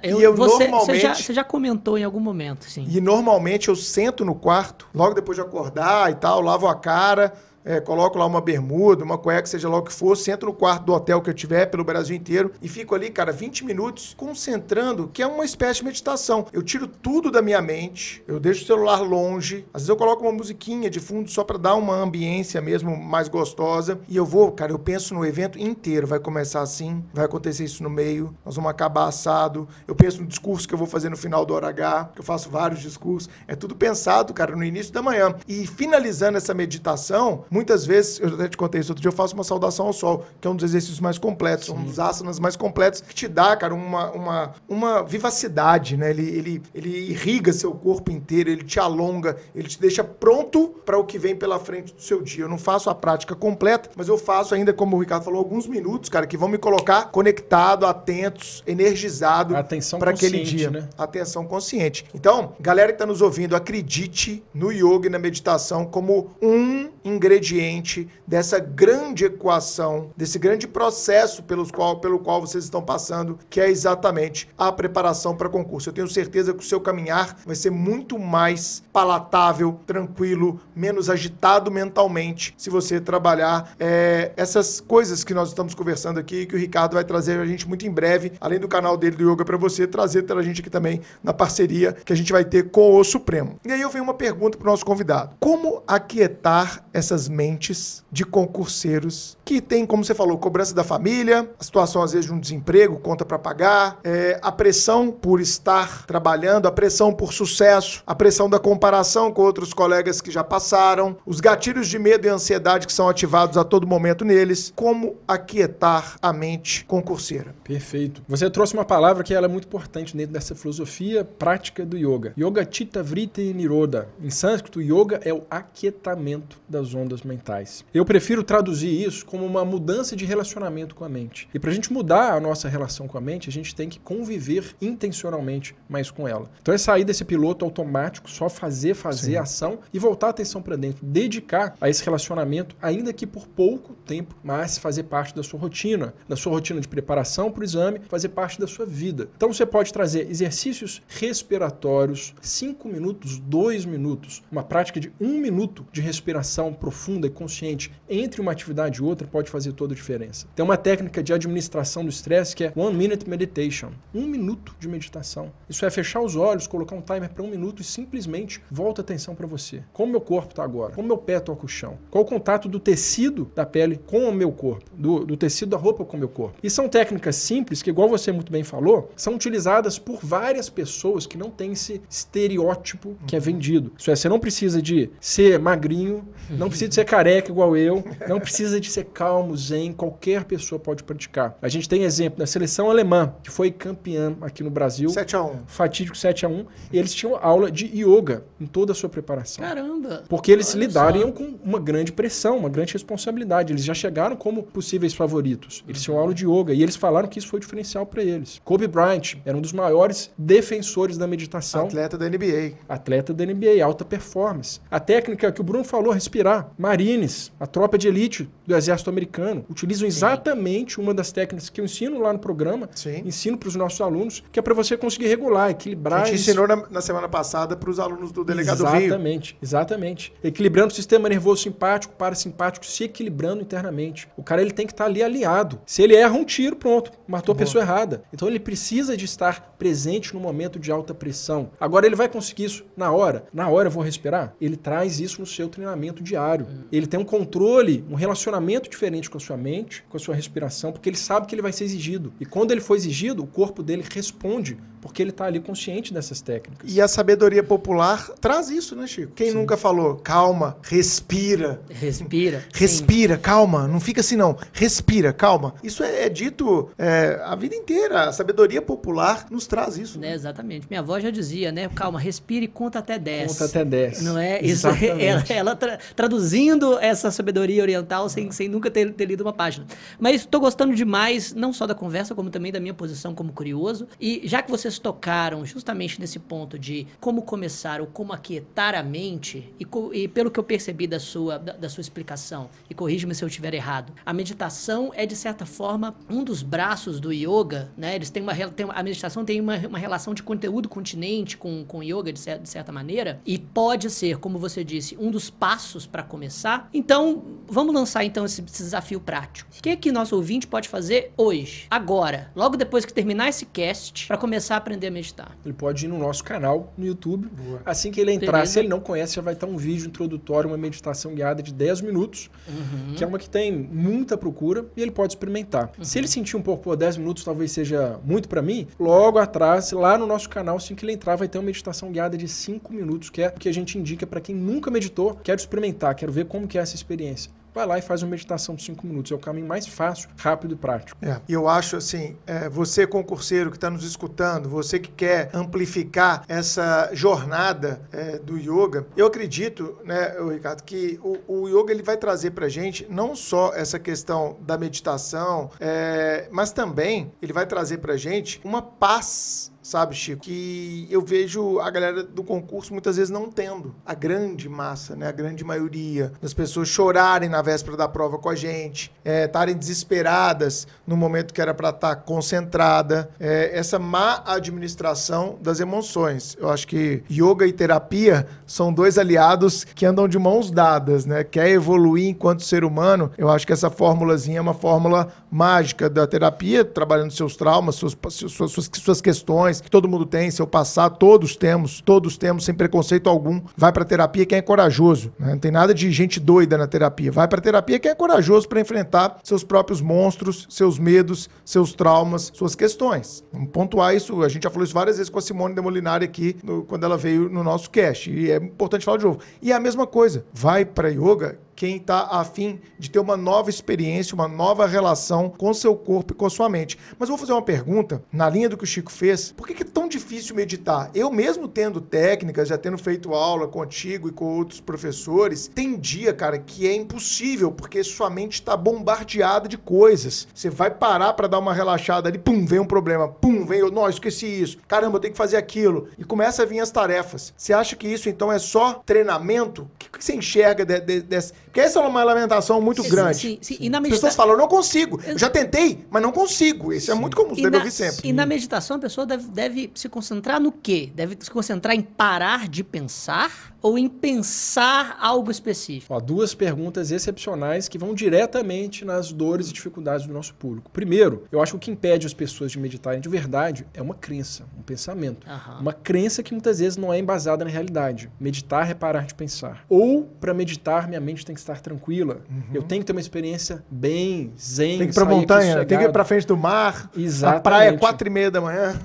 Eu, e eu você, normalmente. Você já, você já, comentou em algum momento, sim. E normalmente eu sento no quarto, logo depois de acordar e tal, lavo a cara é, coloco lá uma bermuda, uma cueca, seja lá o que for, sento no quarto do hotel que eu tiver pelo Brasil inteiro e fico ali, cara, 20 minutos concentrando, que é uma espécie de meditação. Eu tiro tudo da minha mente, eu deixo o celular longe, às vezes eu coloco uma musiquinha de fundo só para dar uma ambiência mesmo mais gostosa e eu vou, cara, eu penso no evento inteiro, vai começar assim, vai acontecer isso no meio, nós vamos acabar assado, eu penso no discurso que eu vou fazer no final do hora H, que eu faço vários discursos, é tudo pensado, cara, no início da manhã. E finalizando essa meditação, Muitas vezes, eu até te contei isso outro dia, eu faço uma saudação ao sol, que é um dos exercícios mais completos, Sim. um dos asanas mais completos, que te dá, cara, uma, uma, uma vivacidade, né? Ele, ele, ele irriga seu corpo inteiro, ele te alonga, ele te deixa pronto para o que vem pela frente do seu dia. Eu não faço a prática completa, mas eu faço ainda, como o Ricardo falou, alguns minutos, cara, que vão me colocar conectado, atentos, energizado para aquele dia. Né? Atenção consciente. Então, galera que tá nos ouvindo, acredite no yoga e na meditação como um ingrediente ingrediente dessa grande equação, desse grande processo pelos qual, pelo qual vocês estão passando, que é exatamente a preparação para concurso. Eu tenho certeza que o seu caminhar vai ser muito mais palatável, tranquilo, menos agitado mentalmente, se você trabalhar é, essas coisas que nós estamos conversando aqui, que o Ricardo vai trazer a gente muito em breve, além do canal dele do Yoga para você, trazer para a gente aqui também na parceria que a gente vai ter com o Supremo. E aí eu venho uma pergunta para o nosso convidado: como aquietar essas mentes de concurseiros que tem, como você falou, cobrança da família, a situação às vezes de um desemprego, conta para pagar, é, a pressão por estar trabalhando, a pressão por sucesso, a pressão da comparação com outros colegas que já passaram, os gatilhos de medo e ansiedade que são ativados a todo momento neles, como aquietar a mente concurseira. Perfeito. Você trouxe uma palavra que ela é muito importante dentro dessa filosofia prática do yoga. Yoga Chitta Vritti Niroda. Em sânscrito, yoga é o aquietamento das ondas mentais. Eu prefiro traduzir isso como uma mudança de relacionamento com a mente. E para a gente mudar a nossa relação com a mente, a gente tem que conviver intencionalmente mais com ela. Então é sair desse piloto automático, só fazer, fazer Sim. ação e voltar a atenção para dentro. Dedicar a esse relacionamento, ainda que por pouco tempo, mas fazer parte da sua rotina, da sua rotina de preparação para o exame, fazer parte da sua vida. Então você pode trazer exercícios respiratórios, 5 minutos, 2 minutos, uma prática de um minuto de respiração profunda profunda e consciente entre uma atividade e outra pode fazer toda a diferença. Tem uma técnica de administração do estresse que é One Minute Meditation. Um minuto de meditação. Isso é fechar os olhos, colocar um timer para um minuto e simplesmente volta a atenção para você. Como meu corpo está agora? Como meu pé toca o chão? Qual o contato do tecido da pele com o meu corpo? Do, do tecido da roupa com o meu corpo? E são técnicas simples que, igual você muito bem falou, são utilizadas por várias pessoas que não têm esse estereótipo que é vendido. Isso é, você não precisa de ser magrinho, não precisa de ser careca igual eu, não precisa de ser calmo, zen, qualquer pessoa pode praticar. A gente tem exemplo da seleção alemã, que foi campeã aqui no Brasil. 7 a 1 Fatídico 7 a 1 e eles tinham aula de yoga em toda a sua preparação. Caramba! Porque eles Olha lidariam só. com uma grande pressão, uma grande responsabilidade. Eles já chegaram como possíveis favoritos. Eles tinham aula de yoga e eles falaram que isso foi diferencial para eles. Kobe Bryant era um dos maiores defensores da meditação Atleta da NBA. atleta da NBA, alta performance. A técnica que o Bruno falou, respirar. Marines, a tropa de elite do exército americano, utilizam exatamente uma das técnicas que eu ensino lá no programa, Sim. ensino para os nossos alunos, que é para você conseguir regular, equilibrar. A gente isso. ensinou na, na semana passada para os alunos do Delegado Rio. Exatamente, exatamente. Equilibrando o sistema nervoso simpático, parasimpático, se equilibrando internamente. O cara ele tem que estar ali aliado. Se ele erra um tiro, pronto, matou a pessoa errada. Então ele precisa de estar presente no momento de alta pressão. Agora ele vai conseguir isso na hora. Na hora eu vou respirar. Ele traz isso no seu treinamento diário. Ele tem um controle, um relacionamento diferente com a sua mente, com a sua respiração, porque ele sabe que ele vai ser exigido. E quando ele for exigido, o corpo dele responde, porque ele está ali consciente dessas técnicas. E a sabedoria popular traz isso, né, Chico? Quem nunca falou, calma, respira. Respira. Sim. Respira, calma, não fica assim não. Respira, calma. Isso é, é dito é, a vida inteira. A sabedoria popular nos traz isso. Né, exatamente. Minha avó já dizia, né? Calma, respire e conta até 10. Conta até 10. Não é? Isso, ela, ela tra- traduzindo essa sabedoria oriental sem, sem nunca ter, ter lido uma página. Mas estou gostando demais, não só da conversa, como também da minha posição como curioso. E já que vocês tocaram justamente nesse ponto de como começar ou como aquietar a mente, e, e pelo que eu percebi da sua, da, da sua explicação, e corrija-me se eu estiver errado, a meditação é, de certa forma, um dos braços do yoga, né? Eles têm uma, uma- a meditação tem uma, uma relação de conteúdo continente com, com yoga, de, de certa maneira, e pode ser, como você disse, um dos passos para começar. Então, vamos lançar então esse, esse desafio prático. O que que nosso ouvinte pode fazer hoje, agora, logo depois que terminar esse cast, para começar aprender a meditar? Ele pode ir no nosso canal no YouTube. Assim que ele entrar, Beleza. se ele não conhece, já vai estar um vídeo introdutório, uma meditação guiada de 10 minutos, Uhum. que é uma que tem muita procura e ele pode experimentar. Se ele sentir um pouco, pô, 10 minutos talvez seja muito para mim, logo atrás, lá no nosso canal, assim que ele entrar, vai ter uma meditação guiada de 5 minutos, que é o que a gente indica para quem nunca meditou, quero experimentar, quero ver como que é essa experiência. Vai lá e faz uma meditação de 5 minutos. É o caminho mais fácil, rápido e prático. É, eu acho assim, é, você concurseiro que está nos escutando, você que quer amplificar essa jornada é, do yoga, eu acredito, né, Ricardo, que o, o yoga ele vai trazer para gente não só essa questão da meditação, é, mas também ele vai trazer para gente uma paz sabe, Chico? Que eu vejo a galera do concurso muitas vezes não tendo. A grande massa, né? A grande maioria das pessoas chorarem na véspera da prova com a gente, estarem desesperadas no momento que era para estar concentrada. É, essa má administração das emoções. Eu acho que yoga e terapia são dois aliados que andam de mãos dadas, né? Quer evoluir enquanto ser humano, eu acho que essa fórmulazinha é uma fórmula mágica da terapia, trabalhando seus traumas, suas, suas, suas, suas questões, que todo mundo tem, seu passado, todos temos, todos temos, sem preconceito algum. Vai pra terapia quem é corajoso. Né? Não tem nada de gente doida na terapia. Vai pra terapia quem é corajoso para enfrentar seus próprios monstros, seus medos, seus traumas, suas questões. Vamos pontuar isso. A gente já falou isso várias vezes com a Simone de Molinari aqui, no- quando ela veio no nosso cast. E é importante falar de novo. E é a mesma coisa. Vai pra yoga quem está afim de ter uma nova experiência, uma nova relação com seu corpo e com sua mente. Mas vou fazer uma pergunta, na linha do que o Chico fez. Por que que é tão difícil meditar? Eu mesmo tendo técnicas, já tendo feito aula contigo e com outros professores, tem dia, cara, que é impossível, porque sua mente está bombardeada de coisas. Você vai parar para dar uma relaxada ali, pum, vem um problema, pum, vem, eu, não, esqueci isso. Caramba, eu tenho que fazer aquilo. E começa a vir as tarefas. Você acha que isso então é só treinamento? O que, que você enxerga de, de, dessa? Porque essa é uma lamentação muito Sim, grande. sim, sim. E na As medita- pessoas falam, eu não consigo. Eu já tentei, mas não consigo. Isso é muito comum, você E deve na, ouvir sempre. e na meditação a pessoa deve, deve se concentrar no quê? Deve se concentrar em parar de pensar? Ou em pensar algo específico? Ó, duas perguntas excepcionais que vão diretamente nas dores e dificuldades do nosso público. Primeiro, eu acho que o que impede as pessoas de meditarem de verdade é uma crença, um pensamento. Aham. Uma crença que muitas vezes não é embasada na realidade. Meditar é parar de pensar. Ou, para meditar, minha mente tem que estar tranquila. Eu tenho que ter uma experiência bem zen, Uhum. Tem que ir aqui montanha, tem que ir pra frente do mar. Exatamente. A praia quatro e meia da manhã.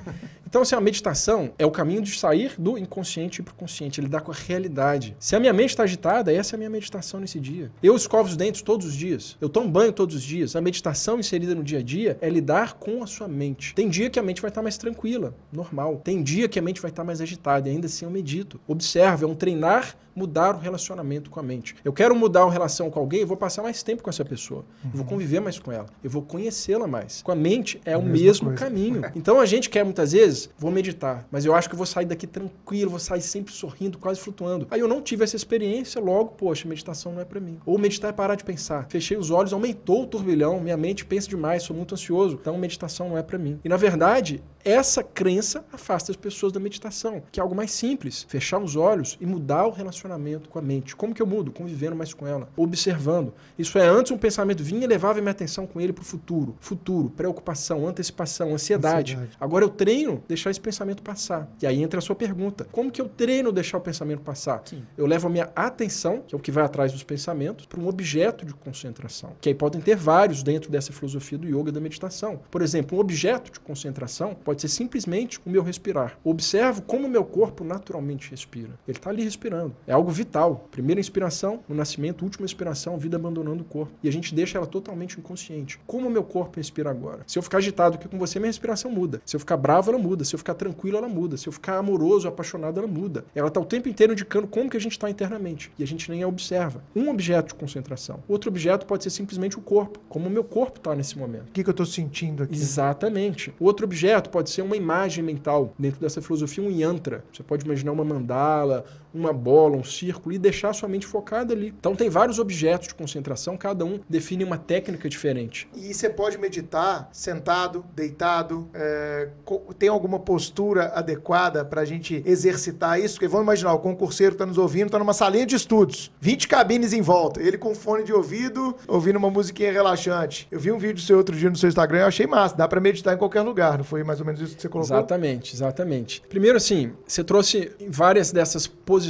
Então, assim, a meditação é o caminho de sair do inconsciente para o consciente, lidar com a realidade. Se a minha mente está agitada, essa é a minha meditação nesse dia. Eu escovo os dentes todos os dias, eu tomo banho todos os dias. A meditação inserida no dia a dia é lidar com a sua mente. Tem dia que a mente vai estar mais tranquila, normal. Tem dia que a mente vai estar mais agitada, e ainda assim eu medito. Observe, é um treinar mudar o relacionamento com a mente. Eu quero mudar a relação com alguém, eu vou passar mais tempo com essa pessoa. Eu vou conviver mais com ela. Eu vou conhecê-la mais. Com a mente é o mesma mesmo coisa. caminho. Então a gente quer muitas vezes, vou meditar, mas eu acho que eu vou sair daqui tranquilo, vou sair sempre sorrindo, quase flutuando. Aí eu não tive essa experiência, logo, poxa, meditação não é pra mim. Ou meditar é parar de pensar. Fechei os olhos, aumentou o turbilhão, minha mente pensa demais, sou muito ansioso, então meditação não é pra mim. E na verdade, essa crença afasta as pessoas da meditação, que é algo mais simples, fechar os olhos e mudar o relacionamento com a mente. Como que eu mudo? Convivendo mais com ela, observando. Isso é antes um pensamento vinha e levava minha atenção com ele para o futuro. Futuro, preocupação, antecipação, ansiedade. Ansiedade. Agora eu treino deixar esse pensamento passar. E aí entra a sua pergunta. Como que eu treino deixar o pensamento passar? Sim. Eu levo a minha atenção, que é o que vai atrás dos pensamentos, para um objeto de concentração. Que aí podem ter vários dentro dessa filosofia do yoga e da meditação. Por exemplo, um objeto de concentração pode ser simplesmente o meu respirar. Observo como o meu corpo naturalmente respira. Ele está ali respirando. É algo vital. Primeira inspiração, no nascimento, última inspiração, vida abandonando o corpo. E a gente deixa ela totalmente inconsciente. Como o meu corpo respira agora? Se eu ficar agitado aqui com você, minha respiração muda. Se eu ficar bravo, ela muda. Se eu ficar tranquilo, ela muda. Se eu ficar amoroso, apaixonado, ela muda. Ela está o tempo inteiro indicando como que a gente está internamente. E a gente nem a observa. Um objeto de concentração. Outro objeto pode ser simplesmente o corpo. Como o meu corpo está nesse momento. O que, que eu tô sentindo aqui? Exatamente. Outro objeto pode ser uma imagem mental. Dentro dessa filosofia, um yantra. Você pode imaginar uma mandala, uma bola, um círculo e deixar sua mente focada ali. Então tem vários objetos de concentração, cada um define uma técnica diferente. E você pode meditar sentado, deitado, é, tem alguma postura adequada pra gente exercitar isso? Porque vamos imaginar, o concurseiro tá nos ouvindo, tá numa salinha de estudos, 20 cabines em volta, ele com fone de ouvido, ouvindo uma musiquinha relaxante. Eu vi um vídeo seu outro dia no seu Instagram, eu achei massa, dá pra meditar em qualquer lugar, não foi mais ou menos isso que você colocou? Exatamente, exatamente. Primeiro, assim, você trouxe várias dessas posições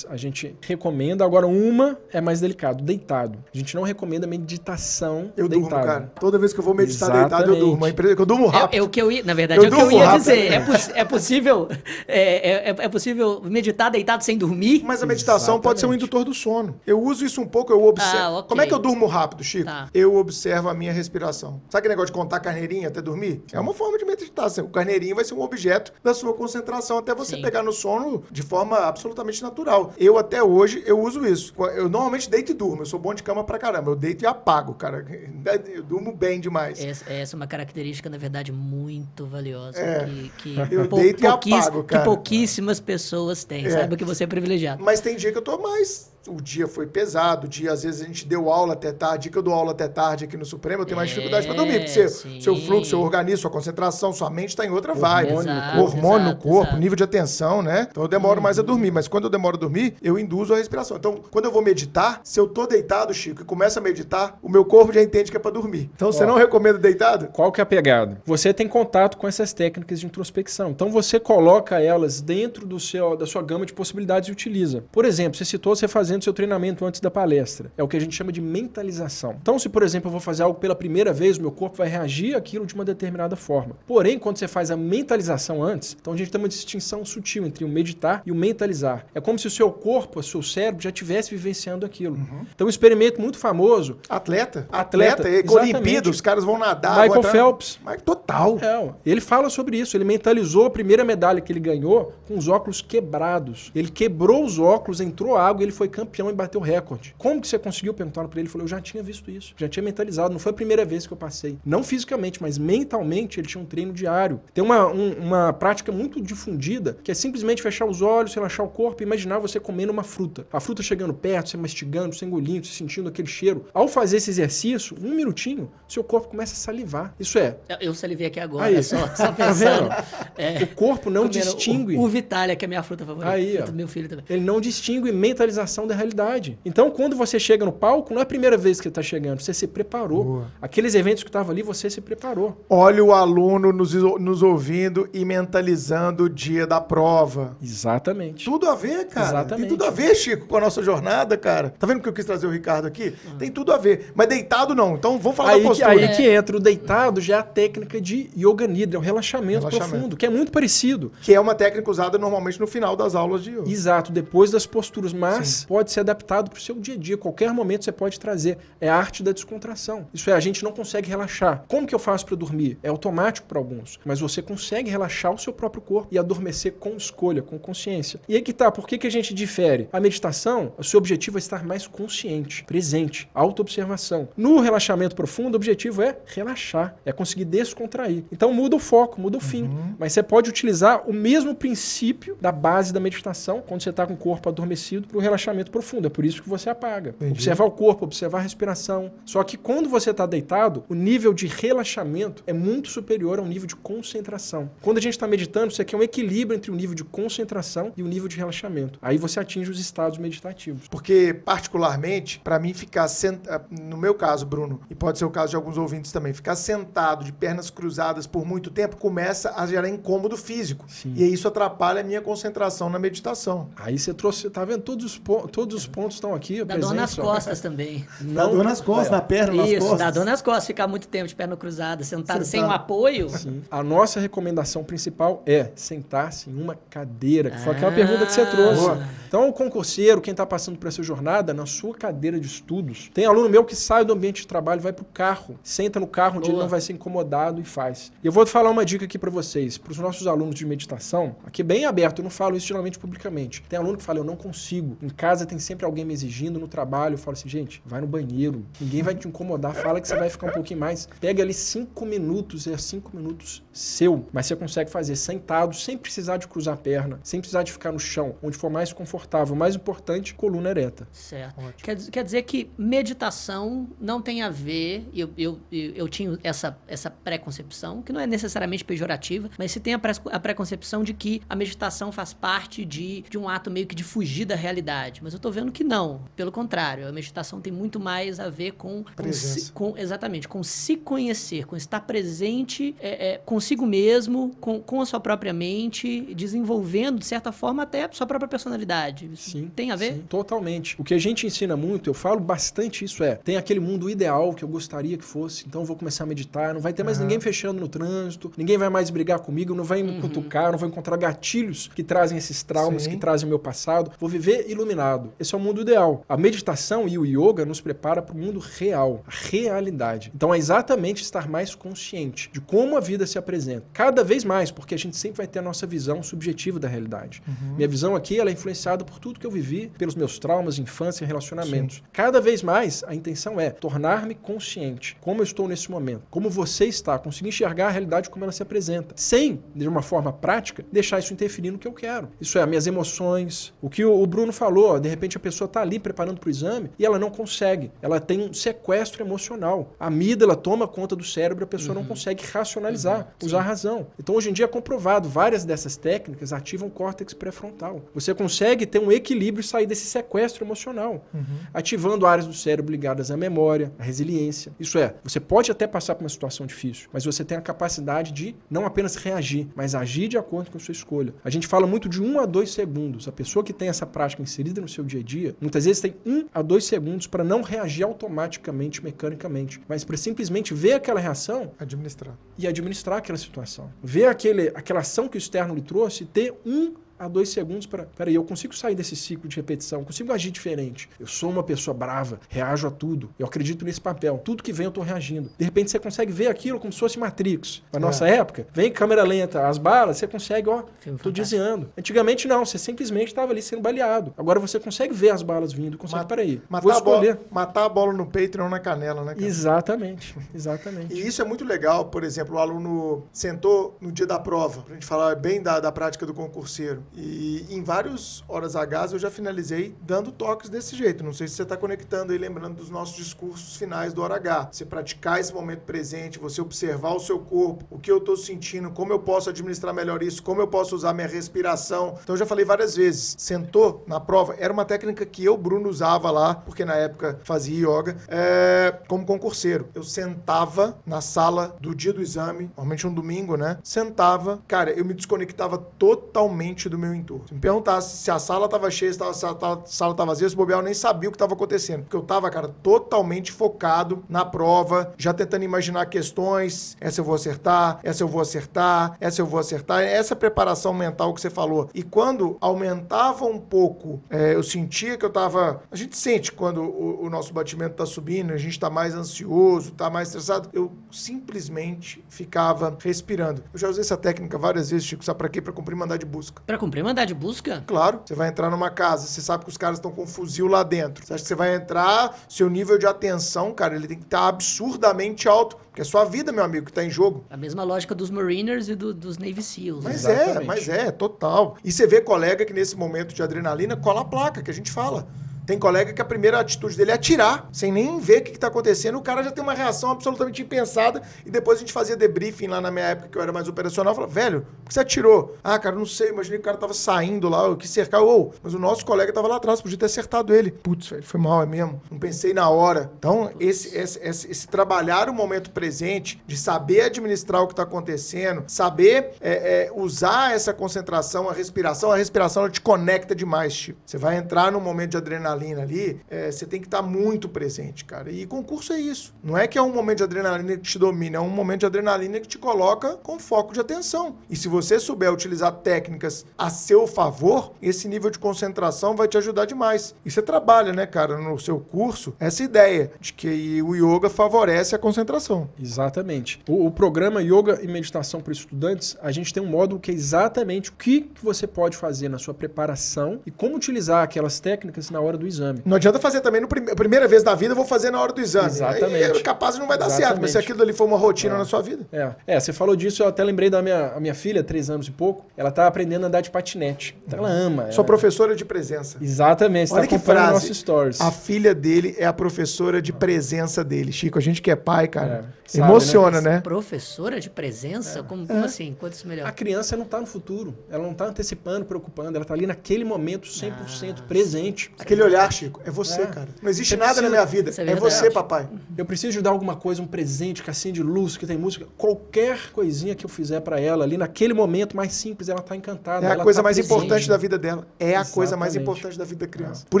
a gente recomenda, agora uma é mais delicado, deitado. A gente não recomenda meditação Eu durmo, deitado. cara. Toda vez que eu vou meditar deitado, eu Exatamente. durmo. É Eu durmo É, rápido. é o que eu ia, na verdade, Eu é o que eu durmo ia rápido. dizer. É, é possível, é, é- é possível meditar deitado sem dormir? Mas a meditação pode ser um Exatamente. indutor do sono. Eu uso isso um pouco, eu observo. Ah, ok. Como é que eu durmo rápido, Chico? Tá. Eu observo a minha respiração. Sabe aquele negócio de contar carneirinha até dormir? É uma forma de meditação. O carneirinho vai ser um objeto da sua concentração até você Sim. pegar no sono de forma absolutamente natural. Eu até hoje eu uso isso. Eu normalmente deito e durmo. Eu sou bom de cama pra caramba. Eu deito e apago, cara. Eu durmo bem demais. Essa, essa é uma característica, na verdade, muito valiosa. É. Que, que, Eu deito e apago, que cara. pouquíssimas pessoas têm. É. Saiba que você é privilegiado. Mas tem dia que eu tô mais. O dia foi pesado, o dia, às vezes, a gente deu aula até tarde. Dia que eu dou aula até tarde aqui no Supremo, eu tenho mais É, dificuldade pra dormir. Porque seu, seu fluxo, seu organismo, sua concentração, sua mente tá em outra vibe. Hormônio no O corpo. hormônio no Exato, corpo, exato. nível de atenção, né? Então eu demoro mais a dormir. Mas quando eu demoro a dormir, eu induzo a respiração. Então, quando eu vou meditar, se eu tô deitado, Chico, e começo a meditar, o meu corpo já entende que é pra dormir. Então você Ó. não recomenda deitado? Qual que é a pegada? Você tem contato com essas técnicas de introspecção. Então você coloca elas dentro do seu, da sua gama de possibilidades e utiliza. Por exemplo, você citou você fazendo seu treinamento antes da palestra. É o que a gente chama de mentalização. Então, se por exemplo eu vou fazer algo pela primeira vez, o meu corpo vai reagir àquilo de uma determinada forma. Porém, quando você faz a mentalização antes, então a gente tem uma distinção sutil entre o meditar e o mentalizar. É como se o seu corpo, o seu cérebro já estivesse vivenciando aquilo. Então, um experimento muito famoso Atleta? Atleta, Atleta, exatamente. Olimpíada, os caras vão nadar. Michael vão Phelps. Mas total. É, ele fala sobre isso. Ele mentalizou a primeira medalha que ele ganhou com os óculos quebrados. Ele quebrou os óculos, entrou água e ele foi campeão e bateu recorde. Como que você conseguiu? Perguntaram pra ele. Ele falou, eu já tinha visto isso. Já tinha mentalizado. Não foi a primeira vez que eu passei. Não fisicamente, mas mentalmente ele tinha um treino diário. Tem uma, um, uma prática muito difundida que é simplesmente fechar os olhos, relaxar o corpo e imaginar você comendo uma fruta. A fruta chegando perto, você mastigando, você engolindo, você sentindo aquele cheiro. Ao fazer esse exercício, um minutinho, seu corpo começa a salivar. Isso é. Eu salivei aqui agora, Aí. só, só Tá pensando. vendo? É, O corpo não distingue. O, o Vitalia, que é a minha fruta favorita. Aí, ó. meu filho também. Ele não distingue mentalização da realidade. Então, quando você chega no palco, não é a primeira vez que ele está chegando, você se preparou. Boa. Aqueles eventos que estavam ali, você se preparou. Olha o aluno nos, nos ouvindo e mentalizando o dia da prova. Exatamente. Tudo a ver, cara. Exatamente. Tem tudo a ver, Chico, com a nossa jornada, cara. Tá vendo que eu quis trazer o Ricardo aqui? Tem tudo a ver. Mas deitado não. Então vamos falar Aí, da que, postura. aí que entra o deitado, já é a técnica de yoga nidra, é um relaxamento, Relaxamento. profundo, que é muito parecido. Que é uma técnica usada normalmente no final das aulas de yoga. Exato, depois das posturas, mas pode ser adaptado para o seu dia a dia. Qualquer momento você pode trazer. É a arte da descontração. Isso é, a gente não consegue relaxar. Como que eu faço para dormir? É automático para alguns, mas você consegue relaxar o seu próprio corpo e adormecer com escolha, com consciência. E aí que tá, por que, que a gente difere? A meditação, o seu objetivo é estar mais consciente, presente, autoobservação. No relaxamento profundo, o objetivo é relaxar, é conseguir descontrair. Então muda o foco, muda o fim. Mas você pode utilizar o mesmo princípio da base da meditação quando você está com o corpo adormecido para o relaxamento profundo. É por isso que você apaga. Entendi. Observar o corpo, observar a respiração. Só que quando você está deitado, o nível de relaxamento é muito superior ao nível de concentração. Quando a gente está meditando, você quer um equilíbrio entre o nível de concentração e o nível de relaxamento. Aí você atinge os estados meditativos. Porque, particularmente, pra mim ficar sentado, no meu caso, Bruno, e pode ser o caso de alguns ouvintes também, ficar sentado de pernas cruzadas por muito tempo começa a gerar incômodo físico. Sim. E isso atrapalha a minha concentração na meditação. Aí você trouxe, tá vendo? Todos os, po- todos os pontos estão aqui. Dá dor nas costas também. Dá dor nas costas, na perna, nas Isso, costas. dá dor nas costas, ficar muito tempo de perna cruzada, sentado sem um apoio. Sim. A nossa recomendação principal é sentar-se em uma cadeira, que foi aquela Ah. pergunta que você trouxe. Boa. Então, o concurseiro, quem está passando por essa jornada, na sua cadeira de estudos, tem aluno meu que sai do ambiente de trabalho, vai para o carro, senta no carro onde ele Boa. não vai ser incomodado e faz. E eu vou falar uma dica aqui para vocês, para os nossos alunos de meditação, aqui bem aberto, eu não falo isso geralmente publicamente. Tem aluno que fala, eu não consigo. Em casa tem sempre alguém me exigindo, no trabalho eu falo assim, gente, vai no banheiro, ninguém vai te incomodar, fala que você vai ficar um pouquinho mais. Pega ali cinco minutos, é cinco minutos seu, mas você consegue fazer sentado, sem precisar de cruzar a perna, sem precisar de ficar no chão, onde for mais confortável. O mais importante, coluna ereta. Certo. Quer, dizer- quer dizer que meditação não tem a ver, eu, eu, eu, eu tinha essa, essa preconcepção, que não é necessariamente pejorativa, mas se tem a, a preconcepção de que a meditação faz parte de, de um ato meio que de fugir da realidade. Mas eu tô vendo que não. Pelo contrário, a meditação tem muito mais a ver com, com, se, com exatamente, com se conhecer, com estar presente é, é, consigo mesmo, com, com a sua própria mente, desenvolvendo, de certa forma, até a sua própria personalidade. Isso Sim. Tem a ver? Sim, totalmente. O que a gente ensina muito, eu falo bastante isso é, tem aquele mundo ideal que eu gostaria que fosse, então eu vou começar a meditar, não vai ter mais Aham. ninguém fechando no trânsito, ninguém vai mais brigar comigo, não vai me Uhum. cutucar, não vou encontrar gatilhos que trazem esses traumas, Sim. que trazem o meu passado. Vou viver iluminado. Esse é o mundo ideal. A meditação e o yoga nos prepara para o mundo real, a realidade. Então é exatamente estar mais consciente de como a vida se apresenta. Cada vez mais, porque a gente sempre vai ter a nossa visão subjetiva da realidade. Minha visão aqui ela é influenciada por tudo que eu vivi, pelos meus traumas, infância e relacionamentos. Cada vez mais, a intenção é tornar-me consciente. Como eu estou nesse momento. Como você está. Conseguir enxergar a realidade como ela se apresenta. Sem, de uma forma prática, deixar isso interferir no que eu quero. Isso é, minhas emoções. O que o Bruno falou, ó, de repente a pessoa está ali preparando para o exame e ela não consegue. Ela tem um sequestro emocional. A amígdala toma conta do cérebro, a pessoa não consegue racionalizar, usar a razão. Então, hoje em dia é comprovado, várias dessas técnicas ativam o córtex pré-frontal. Você consegue ter um equilíbrio e sair desse sequestro emocional, ativando áreas do cérebro ligadas à memória, à resiliência. Isso é, você pode até passar por uma situação difícil, mas você tem a capacidade de não apenas reagir, mas agir de acordo com a sua escolha. A gente fala muito de um a dois segundos. A pessoa que tem essa prática inserida no seu dia a dia, muitas vezes tem um a dois segundos para não reagir automaticamente, mecanicamente, mas para simplesmente ver aquela reação Administrar. e administrar aquela situação. Ver aquele, aquela ação que o externo lhe trouxe e ter um a dois segundos para. Peraí, eu consigo sair desse ciclo de repetição, consigo agir diferente. Eu sou uma pessoa brava, reajo a tudo. Eu acredito nesse papel. Tudo que vem eu tô reagindo. De repente você consegue ver aquilo como se fosse Matrix. Na nossa É. época, vem câmera lenta, as balas, você consegue, ó, Filme tô desviando. Antigamente não, você simplesmente estava ali sendo baleado. Agora você consegue ver as balas vindo, consegue, Mat- peraí, vou Matar a, escolher. bola, matar a bola no peito e não na canela, né, cara? Exatamente, exatamente. E isso é muito legal, por exemplo, o aluno sentou no dia da prova, pra gente falar bem da, da prática do concurseiro. E em vários horas Hs eu já finalizei dando toques desse jeito. Não sei se você está conectando aí, lembrando dos nossos discursos finais do hora H. Você praticar esse momento presente, você observar o seu corpo, o que eu estou sentindo, como eu posso administrar melhor isso, como eu posso usar minha respiração. Então eu já falei várias vezes. Sentou na prova, era uma técnica que eu, Bruno, usava lá, porque na época fazia yoga, é, como concurseiro. Eu sentava na sala do dia do exame, normalmente um domingo, né? Sentava, cara, eu me desconectava totalmente do meu entorno. Se me perguntasse se a sala tava cheia, se, a sala tava vazia, se bobear, eu nem sabia o que tava acontecendo. Porque eu tava, cara, totalmente focado na prova, já tentando imaginar questões. Essa eu vou acertar, essa eu vou acertar, essa eu vou acertar. Essa preparação mental que você falou. E quando aumentava um pouco, é, eu sentia que eu tava. A gente sente quando o, o nosso batimento tá subindo, a gente tá mais ansioso, tá mais estressado. Eu simplesmente ficava respirando. Eu já usei essa técnica várias vezes, Chico. Sabe pra quê? Pra cumprir mandado de busca. Pra cumprir mandar de busca? Claro, você vai entrar numa casa, você sabe que os caras estão com um fuzil lá dentro. Você acha que você vai entrar, seu nível de atenção, cara, ele tem que estar absurdamente alto, porque é sua vida, meu amigo, que tá em jogo. A mesma lógica dos Mariners e do- dos Navy SEAls. Mas é, Exatamente. mas é, total. E você vê colega que nesse momento de adrenalina cola a placa, que a gente fala. Tem colega que a primeira atitude dele é atirar, sem nem ver o que está acontecendo. O cara já tem uma reação absolutamente impensada. E depois a gente fazia debriefing lá na minha época, que eu era mais operacional. Falava, velho, por que você atirou? Ah, cara, não sei. Imaginei que o cara tava saindo lá, eu quis cercar. Ou, mas o nosso colega tava lá atrás, podia ter acertado ele. Putz, velho, foi mal, é mesmo. Não pensei na hora. Então, esse, esse, esse, esse trabalhar o momento presente, de saber administrar o que está acontecendo, saber é, é, usar essa concentração, a respiração. A respiração ela te conecta demais, Chico. Você vai entrar num momento de adrenalina ali, é, você tem que estar muito presente, cara. E concurso é isso. Não é que é um momento de adrenalina que te domina, é um momento de adrenalina que te coloca com foco de atenção. E se você souber utilizar técnicas a seu favor, esse nível de concentração vai te ajudar demais. E você trabalha, né, cara, no seu curso, essa ideia de que o yoga favorece a concentração. Exatamente. O, o programa Yoga e Meditação para Estudantes, a gente tem um módulo que é exatamente o que, que você pode fazer na sua preparação e como utilizar aquelas técnicas na hora do exame. Não adianta fazer também no prime- primeira vez da vida, eu vou fazer na hora do exame. Exatamente. Aí, capaz não vai dar certo, mas se Exatamente. aquilo ali for uma rotina na sua vida. É, é, você falou disso, eu até lembrei da minha, a minha filha, três anos e pouco, ela tá aprendendo a andar de patinete. Então ela ama. Sua ela- professora de presença. Exatamente, você Olha tá que acompanhando frase. nossos stories. A filha dele é a professora de presença dele. Chico, a gente que é pai, cara, É, sabe, emociona, né? Professora de presença? Como, como assim? Quanto isso melhor? A criança não tá no futuro, ela não tá antecipando, preocupando, ela tá ali naquele momento 100% presente. Aquele olhar, Chico, é você, É. cara. Não existe Você nada na precisa- minha vida. Isso é É, você, papai. Eu preciso de dar alguma coisa, um presente que acende luz, que tem música, qualquer coisinha que eu fizer pra ela ali naquele momento mais simples, ela tá encantada. É a ela coisa tá mais presente. importante da vida dela. É a coisa mais Exatamente. importante da vida da criança. Por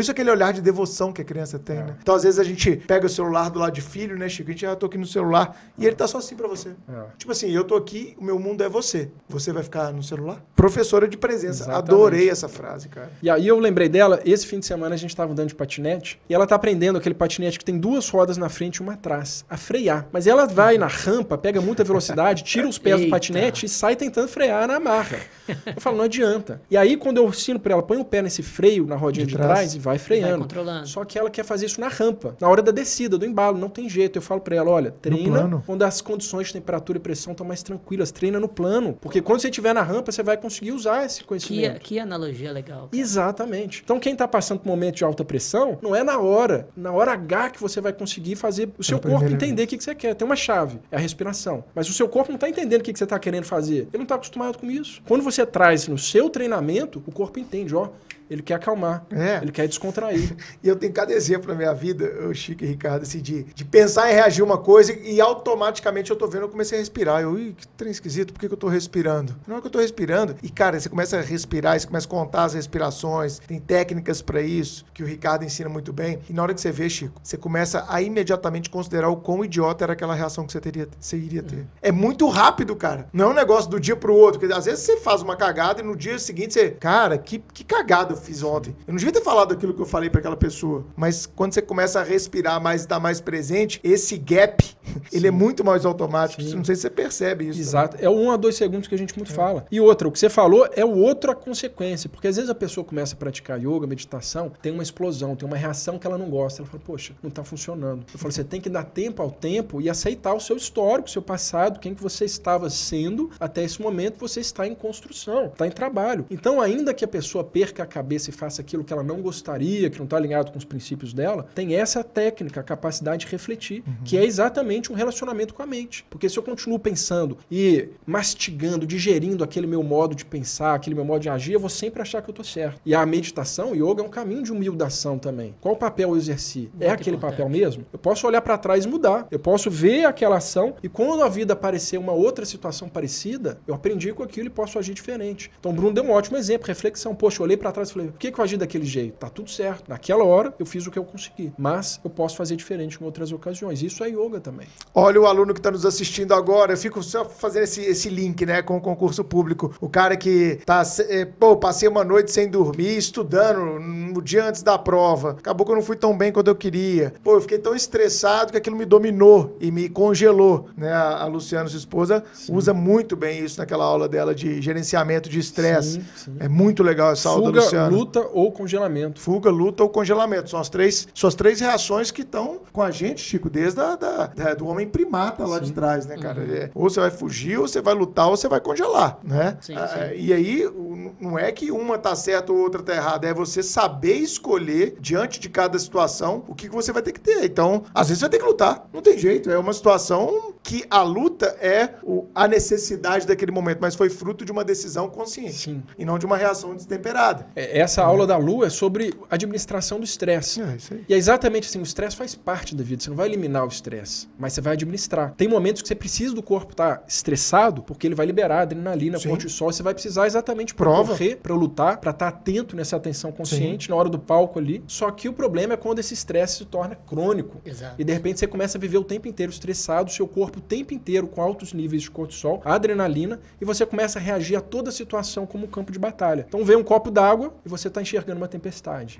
isso aquele olhar de devoção que a criança tem, né? Então, às vezes, a gente pega o celular do lado de filho, né, Chico? A gente, ah, eu tô aqui no celular. E ele tá só assim pra você. É. Tipo assim, eu tô aqui, o meu mundo é você. Você vai ficar no celular? Professora de presença. Exatamente. Adorei essa frase, cara. E aí eu lembrei dela, esse fim de semana a gente andando de patinete, e ela tá aprendendo aquele patinete que tem duas rodas na frente e uma atrás, a frear. Mas ela vai na rampa, pega muita velocidade, tira os pés do patinete e sai tentando frear na marra. Eu falo, não adianta. E aí quando eu ensino pra ela, põe o pé nesse freio na rodinha De de, trás. trás. e vai freando. controlando. Só que ela quer fazer isso na rampa, na hora da descida, do embalo, não tem jeito. Eu falo pra ela, olha, treina quando as condições de temperatura e pressão estão mais tranquilas, treina no plano, porque quando você estiver na rampa, você vai conseguir usar esse Que, conhecimento. que analogia legal. Exatamente. Então, quem está passando por um momento de alta pressão, não é na hora, na hora H que você vai conseguir fazer o seu a corpo entender o que, que você quer. Tem uma chave, é a respiração. Mas o seu corpo não está entendendo o que, que você está querendo fazer. Ele não está acostumado com isso. Quando você traz no seu treinamento, o corpo entende, ó. Ele quer acalmar, É. ele quer descontrair. E eu tenho cada exemplo na minha vida, o Chico e Ricardo, assim, de, de pensar em reagir a uma coisa e automaticamente eu tô vendo, eu comecei a respirar. Eu, ih, que trem esquisito, por que, que eu tô respirando? Não é que eu tô respirando. E, cara, você começa a respirar, você começa a contar as respirações, tem técnicas pra isso, que o Ricardo ensina muito bem. E na hora que você vê, Chico, você começa a imediatamente considerar o quão idiota era aquela reação que você, teria, você iria ter. É muito rápido, cara. Não é um negócio do dia pro outro. Porque às vezes você faz uma cagada e no dia seguinte você, cara, que, que cagada fiz ontem. Eu não devia ter falado aquilo que eu falei pra aquela pessoa. Mas quando você começa a respirar mais e estar mais presente, esse gap, ele é muito mais automático. Sim. Não sei se você percebe isso. Exato. É o um a dois segundos que a gente muito fala. E outra, o que você falou é o outro a consequência. Porque às vezes a pessoa começa a praticar yoga, meditação, tem uma explosão, tem uma reação que ela não gosta. Ela fala, poxa, não tá funcionando. Eu falo, você tem que dar tempo ao tempo e aceitar o seu histórico, o seu passado, quem que você estava sendo até esse momento, você está em construção, está em trabalho. Então, ainda que a pessoa perca a cabeça e faça aquilo que ela não gostaria, que não está alinhado com os princípios dela, tem essa técnica, a capacidade de refletir, que é exatamente um relacionamento com a mente. Porque se eu continuo pensando e mastigando, digerindo aquele meu modo de pensar, aquele meu modo de agir, eu vou sempre achar que eu tô certo. E a meditação, o yoga, é um caminho de humildação também. Qual papel eu exerci? é aquele importante. papel mesmo? Eu posso olhar para trás e mudar. Eu posso ver aquela ação e quando a vida aparecer uma outra situação parecida, eu aprendi com aquilo e posso agir diferente. Então, o Bruno deu um ótimo exemplo, reflexão. Poxa, eu olhei para trás e falei, por que, que eu agi daquele jeito? Tá tudo certo. Naquela hora, eu fiz o que eu consegui. Mas eu posso fazer diferente em outras ocasiões. Isso é yoga também. Olha o aluno que está nos assistindo agora. Eu fico só fazendo esse, esse link, né, com o concurso público. O cara que tá, é, pô, passei uma noite sem dormir, estudando no dia antes da prova. Acabou que eu não fui tão bem quanto eu queria. Pô, eu fiquei tão estressado que aquilo me dominou e me congelou, né? A, a Luciana, sua esposa, usa muito bem isso naquela aula dela de gerenciamento de estresse. Sim, sim. É muito legal essa aula da Fuga, Luta ou congelamento. Fuga, luta ou congelamento. São as três, são as três reações que estão com a gente, Chico, desde a, da, da- do homem primata lá de trás, né, cara? É, ou você vai fugir, ou você vai lutar, ou você vai congelar, né? Sim, Ah, sim. E aí, não é que uma tá certa ou outra tá errada, é você saber escolher, diante de cada situação, o que, que você vai ter que ter. Então, às vezes você vai ter que lutar, não tem jeito. É uma situação que a luta é o- a necessidade daquele momento, mas foi fruto de uma decisão consciente. Sim. E não de uma reação destemperada. É, Essa aula da Lu é sobre administração do estresse. É, isso aí. E é exatamente assim, o estresse faz parte da vida. Você não vai eliminar o estresse, mas você vai administrar. Tem momentos que você precisa do corpo estar estressado, porque ele vai liberar adrenalina, Sim. cortisol. Você vai precisar exatamente pra Prova. para lutar, para estar atento nessa atenção consciente na hora do palco ali. Só que o problema é quando esse estresse se torna crônico. Exato. E de repente você começa a viver o tempo inteiro estressado, seu corpo o tempo inteiro com altos níveis de cortisol, adrenalina, e você começa a reagir a toda situação como um campo de batalha. Então vem um copo d'água e você está enxergando uma tempestade.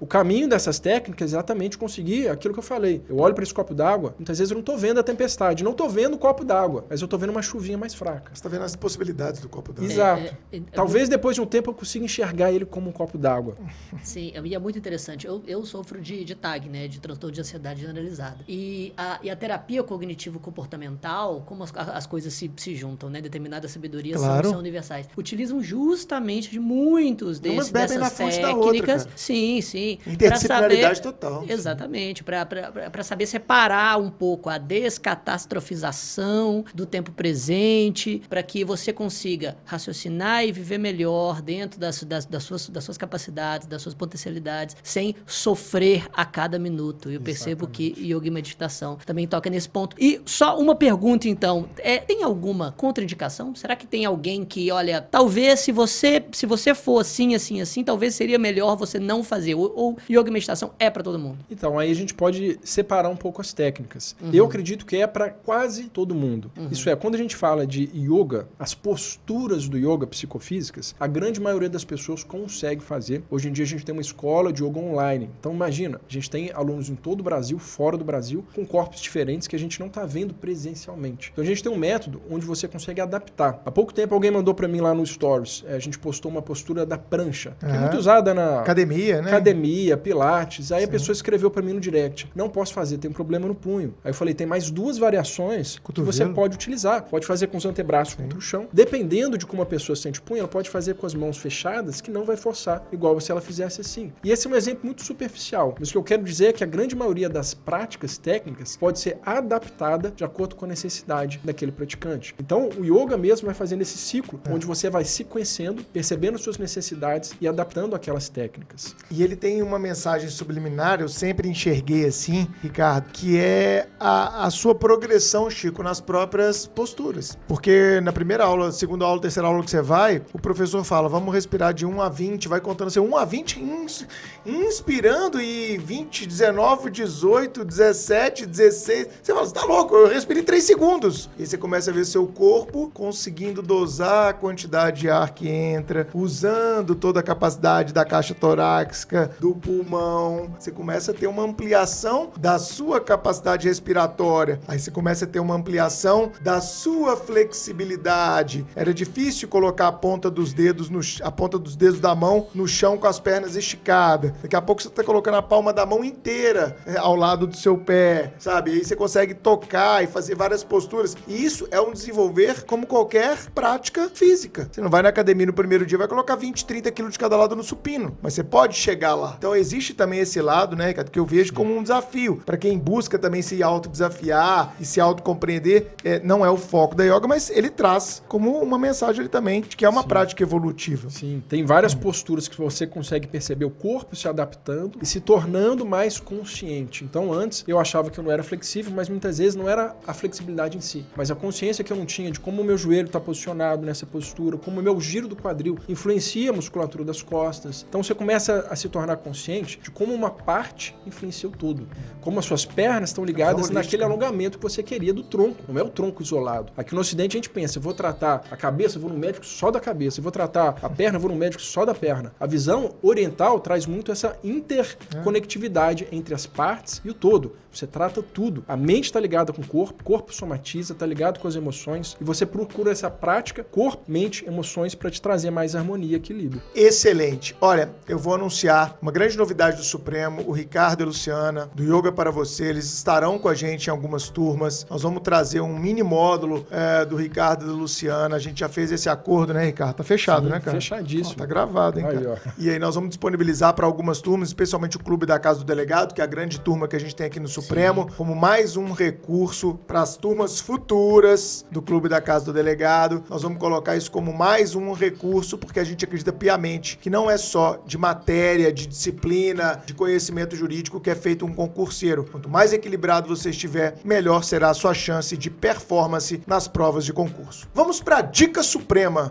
O caminho dessas técnicas é exatamente conseguir aquilo que eu falei. Eu olho para esse copo d'água, muitas vezes eu não estou vendo a tempestade, não estou vendo o copo d'água, mas eu estou vendo uma chuvinha mais fraca. Você tá vendo as possibilidades do copo d'água. Exato. é, é, Talvez depois de um tempo eu consiga enxergar ele como um copo d'água. Sim, e é muito interessante. Eu, eu sofro de, de TAG, né? De transtorno de ansiedade generalizada. E a, e a terapia cognitivo-comportamental, como as, as coisas se, se juntam, né? Determinadas sabedorias Claro. são, são universais. Utilizam justamente de muitos desses, dessas outra, técnicas. cara. sim, sim. Interdisciplinaridade saber- total. Exatamente, para saber separar um pouco a descatastrofização do tempo presente, para que você consiga raciocinar e viver melhor dentro das, das, das, suas, das suas capacidades, das suas potencialidades, sem sofrer a cada minuto. Eu percebo que yoga e meditação também toca nesse ponto. E só uma pergunta, então: é, tem alguma contraindicação? Será que tem alguém que, olha, talvez se você se você for assim, assim, assim, talvez seria melhor você não fazer? Ou, ou yoga e meditação é para todo mundo? Então, aí a gente pode separar um pouco as técnicas. Eu acredito que é para quase todo mundo. Isso é, quando a gente fala de yoga, as posturas do yoga psicofísicas, a grande maioria das pessoas consegue fazer. Hoje em dia a gente tem uma escola de yoga online. Então, imagina, a gente tem alunos em todo o Brasil, fora do Brasil, com corpos diferentes que a gente não está vendo presencialmente. Então, a gente tem um método onde você consegue adaptar. Há pouco tempo alguém mandou para mim lá no Stories, eh, a gente postou uma postura da prancha, que é Aham. muito usada na Academia, né? academia, pilates. Aí a pessoa escreveu pra mim no direct: não posso fazer, tem um problema no punho. Aí eu falei: tem mais duas variações que Cotovelo. você pode utilizar. Pode fazer com os antebraços contra o chão. Dependendo de como a pessoa sente o punho, ela pode fazer com as mãos fechadas, que não vai forçar, igual se ela fizesse assim. E esse é um exemplo muito superficial. Mas o que eu quero dizer é que a grande maioria das práticas técnicas pode ser adaptada de acordo acordo com a necessidade daquele praticante. Então, o yoga mesmo vai fazendo esse ciclo, é. onde você vai se conhecendo, percebendo suas necessidades e adaptando aquelas técnicas. E ele tem uma mensagem subliminar, eu sempre enxerguei assim, Ricardo, que é a, a sua progressão, Chico, nas próprias posturas. Porque na primeira aula, segunda aula, terceira aula que você vai, o professor fala, vamos respirar de 1 a 20, vai contando assim, 1 a 20, ins, inspirando e 20, 19, 18, 17, 16. Você fala, você tá louco, eu respirei 3 segundos. E você começa a ver seu corpo conseguindo dosar a quantidade de ar que entra, usando toda a capacidade da caixa torácica, do pulmão. Você começa a ter uma ampliação da sua capacidade respiratória. Aí você começa a ter uma ampliação da sua flexibilidade. Era difícil colocar a ponta dos dedos no a ponta dos dedos da mão no chão com as pernas esticadas. Daqui a pouco você está colocando a palma da mão inteira é, ao lado do seu pé, sabe? Aí você consegue tocar e fazer várias posturas. E isso é um desenvolver como qualquer prática física. Você não vai na academia no primeiro dia vai colocar 20, 30 quilos de cada lado no supino, mas você pode chegar lá. Então existe também esse lado, né, Ricardo, que eu vejo como um desafio para quem busca também se autodesafiar e se autocompreender. É, não é o foco da yoga, mas ele traz como uma mensagem ali também de que é uma Sim. prática evolutiva. Sim, tem várias posturas que você consegue perceber o corpo se adaptando e se tornando mais consciente. Então antes eu achava que eu não era flexível, mas muitas vezes não era a flexibilidade em si, mas a consciência que eu não tinha de como o meu joelho está posicionado nessa postura, como o meu giro do quadril influencia a musculatura das costas. Então você começa a se tornar consciente de como uma parte influencia o todo, como as suas pernas estão ligadas naquele alongamento que você queria do tronco, não é o tronco isolado. Aqui no ocidente a gente pensa, vou tratar a cabeça, vou no médico só da cabeça, vou tratar a perna, vou no médico só da perna. A visão oriental traz muito essa interconectividade entre as partes e o todo. Você trata tudo. A mente está ligada com o corpo, o corpo somatiza, está ligado com as emoções e você procura essa prática corpo, mente, emoções para te trazer mais harmonia e equilíbrio. Excelente. Olha, eu vou anunciar uma grande novidade do Supremo, o Ricardo e a Luciana, do Yoga para Você, eles estarão com a gente em algumas turmas. Nós vamos trazer um mini módulo é, do Ricardo e da Luciana. A gente já fez esse acordo, né, Ricardo? Tá fechado, Sim, né, cara? Fechadíssimo. Ó, tá gravado, hein, aí, cara? Ó. E aí nós vamos disponibilizar para algumas turmas, especialmente o Clube da Casa do Delegado, que é a grande turma que a gente tem aqui no Supremo, Sim. como mais um recurso para as turmas futuras do Clube da Casa do Delegado. Nós vamos colocar isso como mais um recurso, porque a gente acredita piamente que não é só de matéria, de disciplina, de conhecimento jurídico que é feito um concurseiro. Quanto mais equilibrado você estiver, melhor será a sua chance de performance nas provas de concurso. Vamos para a dica suprema.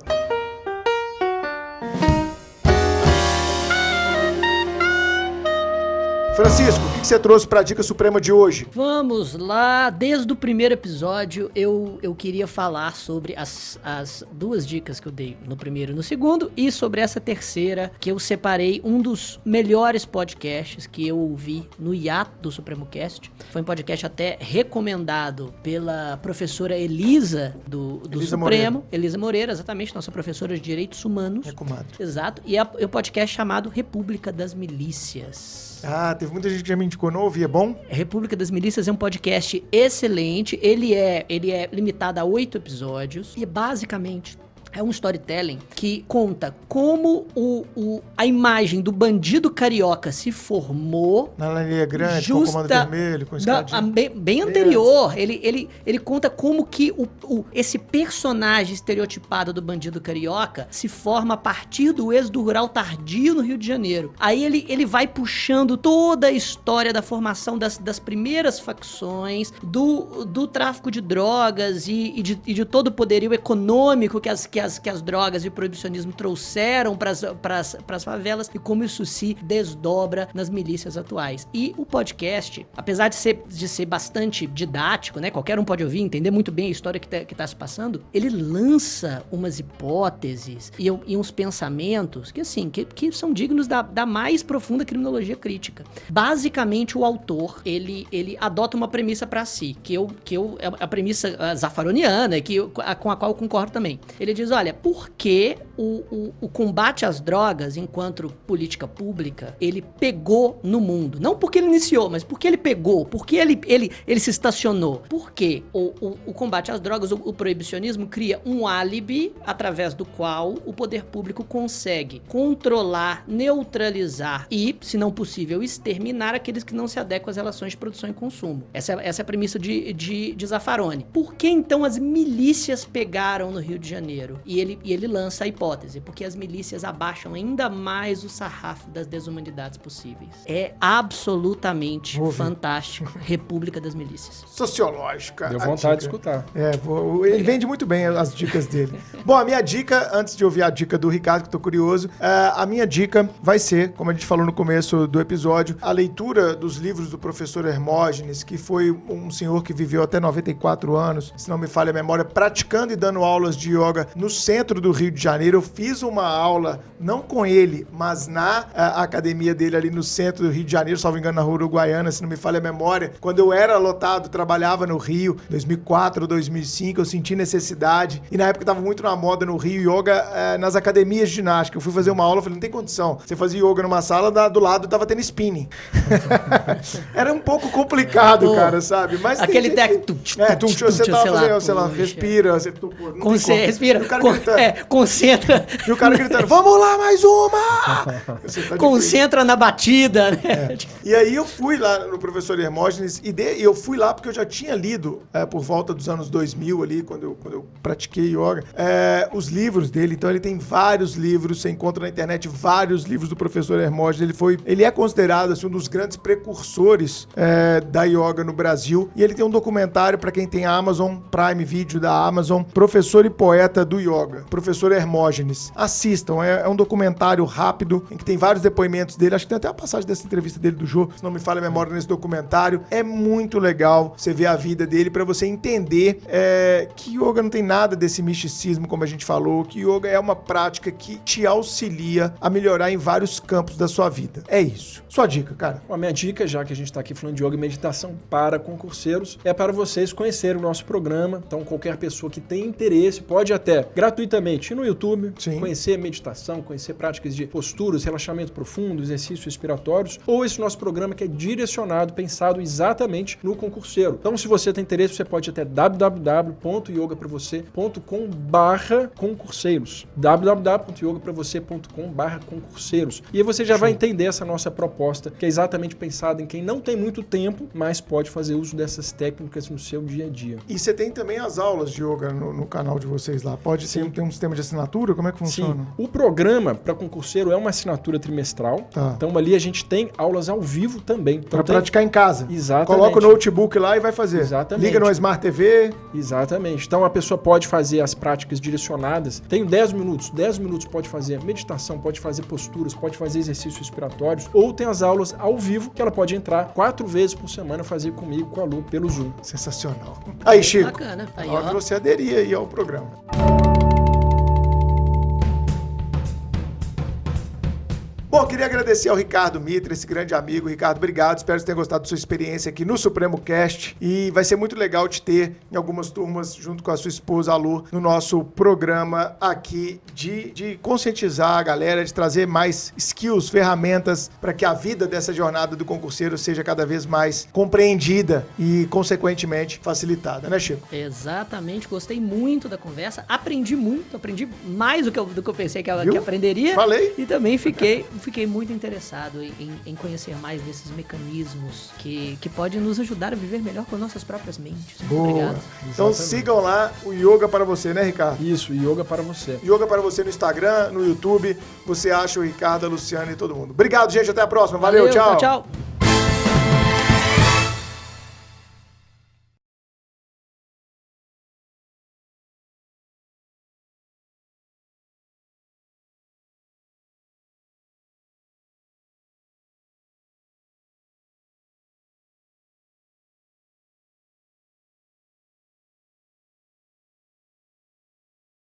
Francisco, o que você trouxe para a dica suprema de hoje? Vamos lá. Desde o primeiro episódio, eu, eu queria falar sobre as, as duas dicas que eu dei no primeiro e no segundo, e sobre essa terceira, que eu separei um dos melhores podcasts que eu ouvi no hiato do Supremo Cast. Foi um podcast até recomendado pela professora Elisa do, do Elisa Supremo. Moreira. Elisa Moreira, exatamente, nossa professora de Direitos Humanos. É comadre. Exato. E é o podcast chamado República das Milícias. Ah, teve muita gente que já me indicou, não ouvi, é bom? República das Milícias é um podcast excelente. Ele é, ele é limitado a oito episódios e basicamente é um storytelling que conta como o, o, a imagem do bandido carioca se formou. Na linha grande, justa, com o comando vermelho, com da, a, bem, bem anterior. Ele, ele, ele conta como que o, o, esse personagem estereotipado do bandido carioca se forma a partir do êxodo rural tardio no Rio de Janeiro. Aí ele, ele vai puxando toda a história da formação das, das primeiras facções, do, do tráfico de drogas e, e, de, e de todo o poderio econômico que as, que que as, que as drogas e o proibicionismo trouxeram para as favelas e como isso se desdobra nas milícias atuais. E o podcast, apesar de ser, de ser bastante didático, né? Qualquer um pode ouvir, entender muito bem a história que está tá se passando, ele lança umas hipóteses e, e uns pensamentos que, assim, que, que são dignos da, da mais profunda criminologia crítica. Basicamente, o autor, ele, ele adota uma premissa para si, que eu, que eu, é a premissa zafaroniana, que eu, a, com a qual eu concordo também. Ele diz olha, por que o, o, o combate às drogas, enquanto política pública, ele pegou no mundo. Não porque ele iniciou, mas porque ele pegou, porque ele, ele, ele se estacionou. Porque o, o, o combate às drogas, o, o proibicionismo, cria um álibi através do qual o poder público consegue controlar, neutralizar e, se não possível, exterminar aqueles que não se adequam às relações de produção e consumo. Essa é, essa é a premissa de, de, de Zaffaroni. Por que então as milícias pegaram no Rio de Janeiro? E ele, e ele lança a hipótese, porque as milícias abaixam ainda mais o sarrafo das desumanidades possíveis. É absolutamente fantástico. República das Milícias. Sociológica. Deu vontade de escutar. É, vou- ele vende muito bem as dicas dele. Bom, a minha dica, antes de ouvir a dica do Ricardo, que tô curioso, é, a minha dica vai ser, como a gente falou no começo do episódio, a leitura dos livros do professor Hermógenes, que foi um senhor que viveu até 94 anos, se não me falha a memória, praticando e dando aulas de yoga no centro do Rio de Janeiro. Eu fiz uma aula, não com ele, mas na a, academia dele ali no centro do Rio de Janeiro, salvo engano, na rua Uruguaiana, se não me falha a memória. Quando eu era lotado, trabalhava no Rio, 2004, 2005, eu senti necessidade. E na época tava muito na moda no Rio, yoga eh, nas academias de ginástica. Eu fui fazer uma aula, falei, não tem condição. Você fazia yoga numa sala, da- do lado tava tendo spinning. era um pouco complicado, Pô, cara, sabe? Mas tem aquele gente tec- tum, tch, É, você tava fazendo, sei lá, respira, você, pô, não tem Conce- como. respira, é, concentra, e o cara gritando, vamos lá, mais uma! Tá concentra na batida, né? É. E aí eu fui lá no professor Hermógenes e de- eu fui lá porque eu já tinha lido é, por volta dos anos 2000 ali, quando eu, quando eu pratiquei yoga, é, os livros dele. Então ele tem vários livros, você encontra na internet vários livros do professor Hermógenes. Ele foi, ele é considerado assim, um dos grandes precursores é, da yoga no Brasil. E ele tem um documentário para quem tem a Amazon Prime Video da Amazon, Professor e Poeta do Yoga, professor Hermógenes. Assistam, é, é um documentário rápido em que tem vários depoimentos dele. Acho que tem até a passagem dessa entrevista dele do Jô, se não me falha a memória nesse documentário. É muito legal você ver a vida dele para você entender é, que yoga não tem nada desse misticismo, como a gente falou, que yoga é uma prática que te auxilia a melhorar em vários campos da sua vida. É isso. Sua dica, cara. A minha dica, já que a gente está aqui falando de yoga e meditação para concurseiros, é para vocês conhecerem o nosso programa. Então, qualquer pessoa que tem interesse pode até gratuitamente no YouTube, Sim. conhecer meditação, conhecer práticas de posturas, relaxamento profundo, exercícios respiratórios, ou esse nosso programa que é direcionado, pensado exatamente no concurseiro. Então, se você tem interesse, você pode ir até www.yogapravocê.com barra concurseiros www.yogapravocê.com barra concurseiros e aí você já vai entender essa nossa proposta que é exatamente pensada em quem não tem muito tempo, mas pode fazer uso dessas técnicas no seu dia a dia. E você tem também as aulas de yoga no, no canal de vocês lá. Pode ser, tem um sistema de assinatura? Como é que funciona? Sim, o programa para concurseiro é uma assinatura trimestral. Tá. Então ali a gente tem aulas ao vivo também. Então, Pra tem- praticar em casa. Exatamente. Coloca o notebook lá e vai fazer. Exatamente. Liga no Smart TV. Exatamente. Então a pessoa pode fazer as práticas direcionadas. Tenho 10 minutos. 10 minutos pode fazer meditação, pode fazer posturas, pode fazer exercícios respiratórios. Ou tem as aulas ao vivo que ela pode entrar quatro vezes por semana fazer comigo, com a Lu, pelo Zoom. Sensacional. Aí, Chico. Bacana. Aí, ó. você aderir aí ao programa. Bom, queria agradecer ao Ricardo Mitra, esse grande amigo. Ricardo, obrigado. Espero que você tenha gostado da sua experiência aqui no Supremo Cast. E vai ser muito legal te ter em algumas turmas, junto com a sua esposa, a Lu, no nosso programa aqui de, de conscientizar a galera, de trazer mais skills, ferramentas para que a vida dessa jornada do concurseiro seja cada vez mais compreendida e, consequentemente, facilitada, né, Chico? Exatamente, gostei muito da conversa, aprendi muito, aprendi mais do que eu, do que eu pensei que, que aprenderia. Falei. E também fiquei, fiquei muito interessado em, em- conhecer mais desses mecanismos que, que podem nos ajudar a viver melhor com nossas próprias mentes. Muito Boa. obrigado. Então Exatamente. sigam lá o Yoga para você, né, Ricardo? Isso, yoga para você. Yoga para você no Instagram, no YouTube. Você acha o Ricardo, a Luciana e todo mundo. Obrigado, gente. Até a próxima. Valeu, tchau. tchau.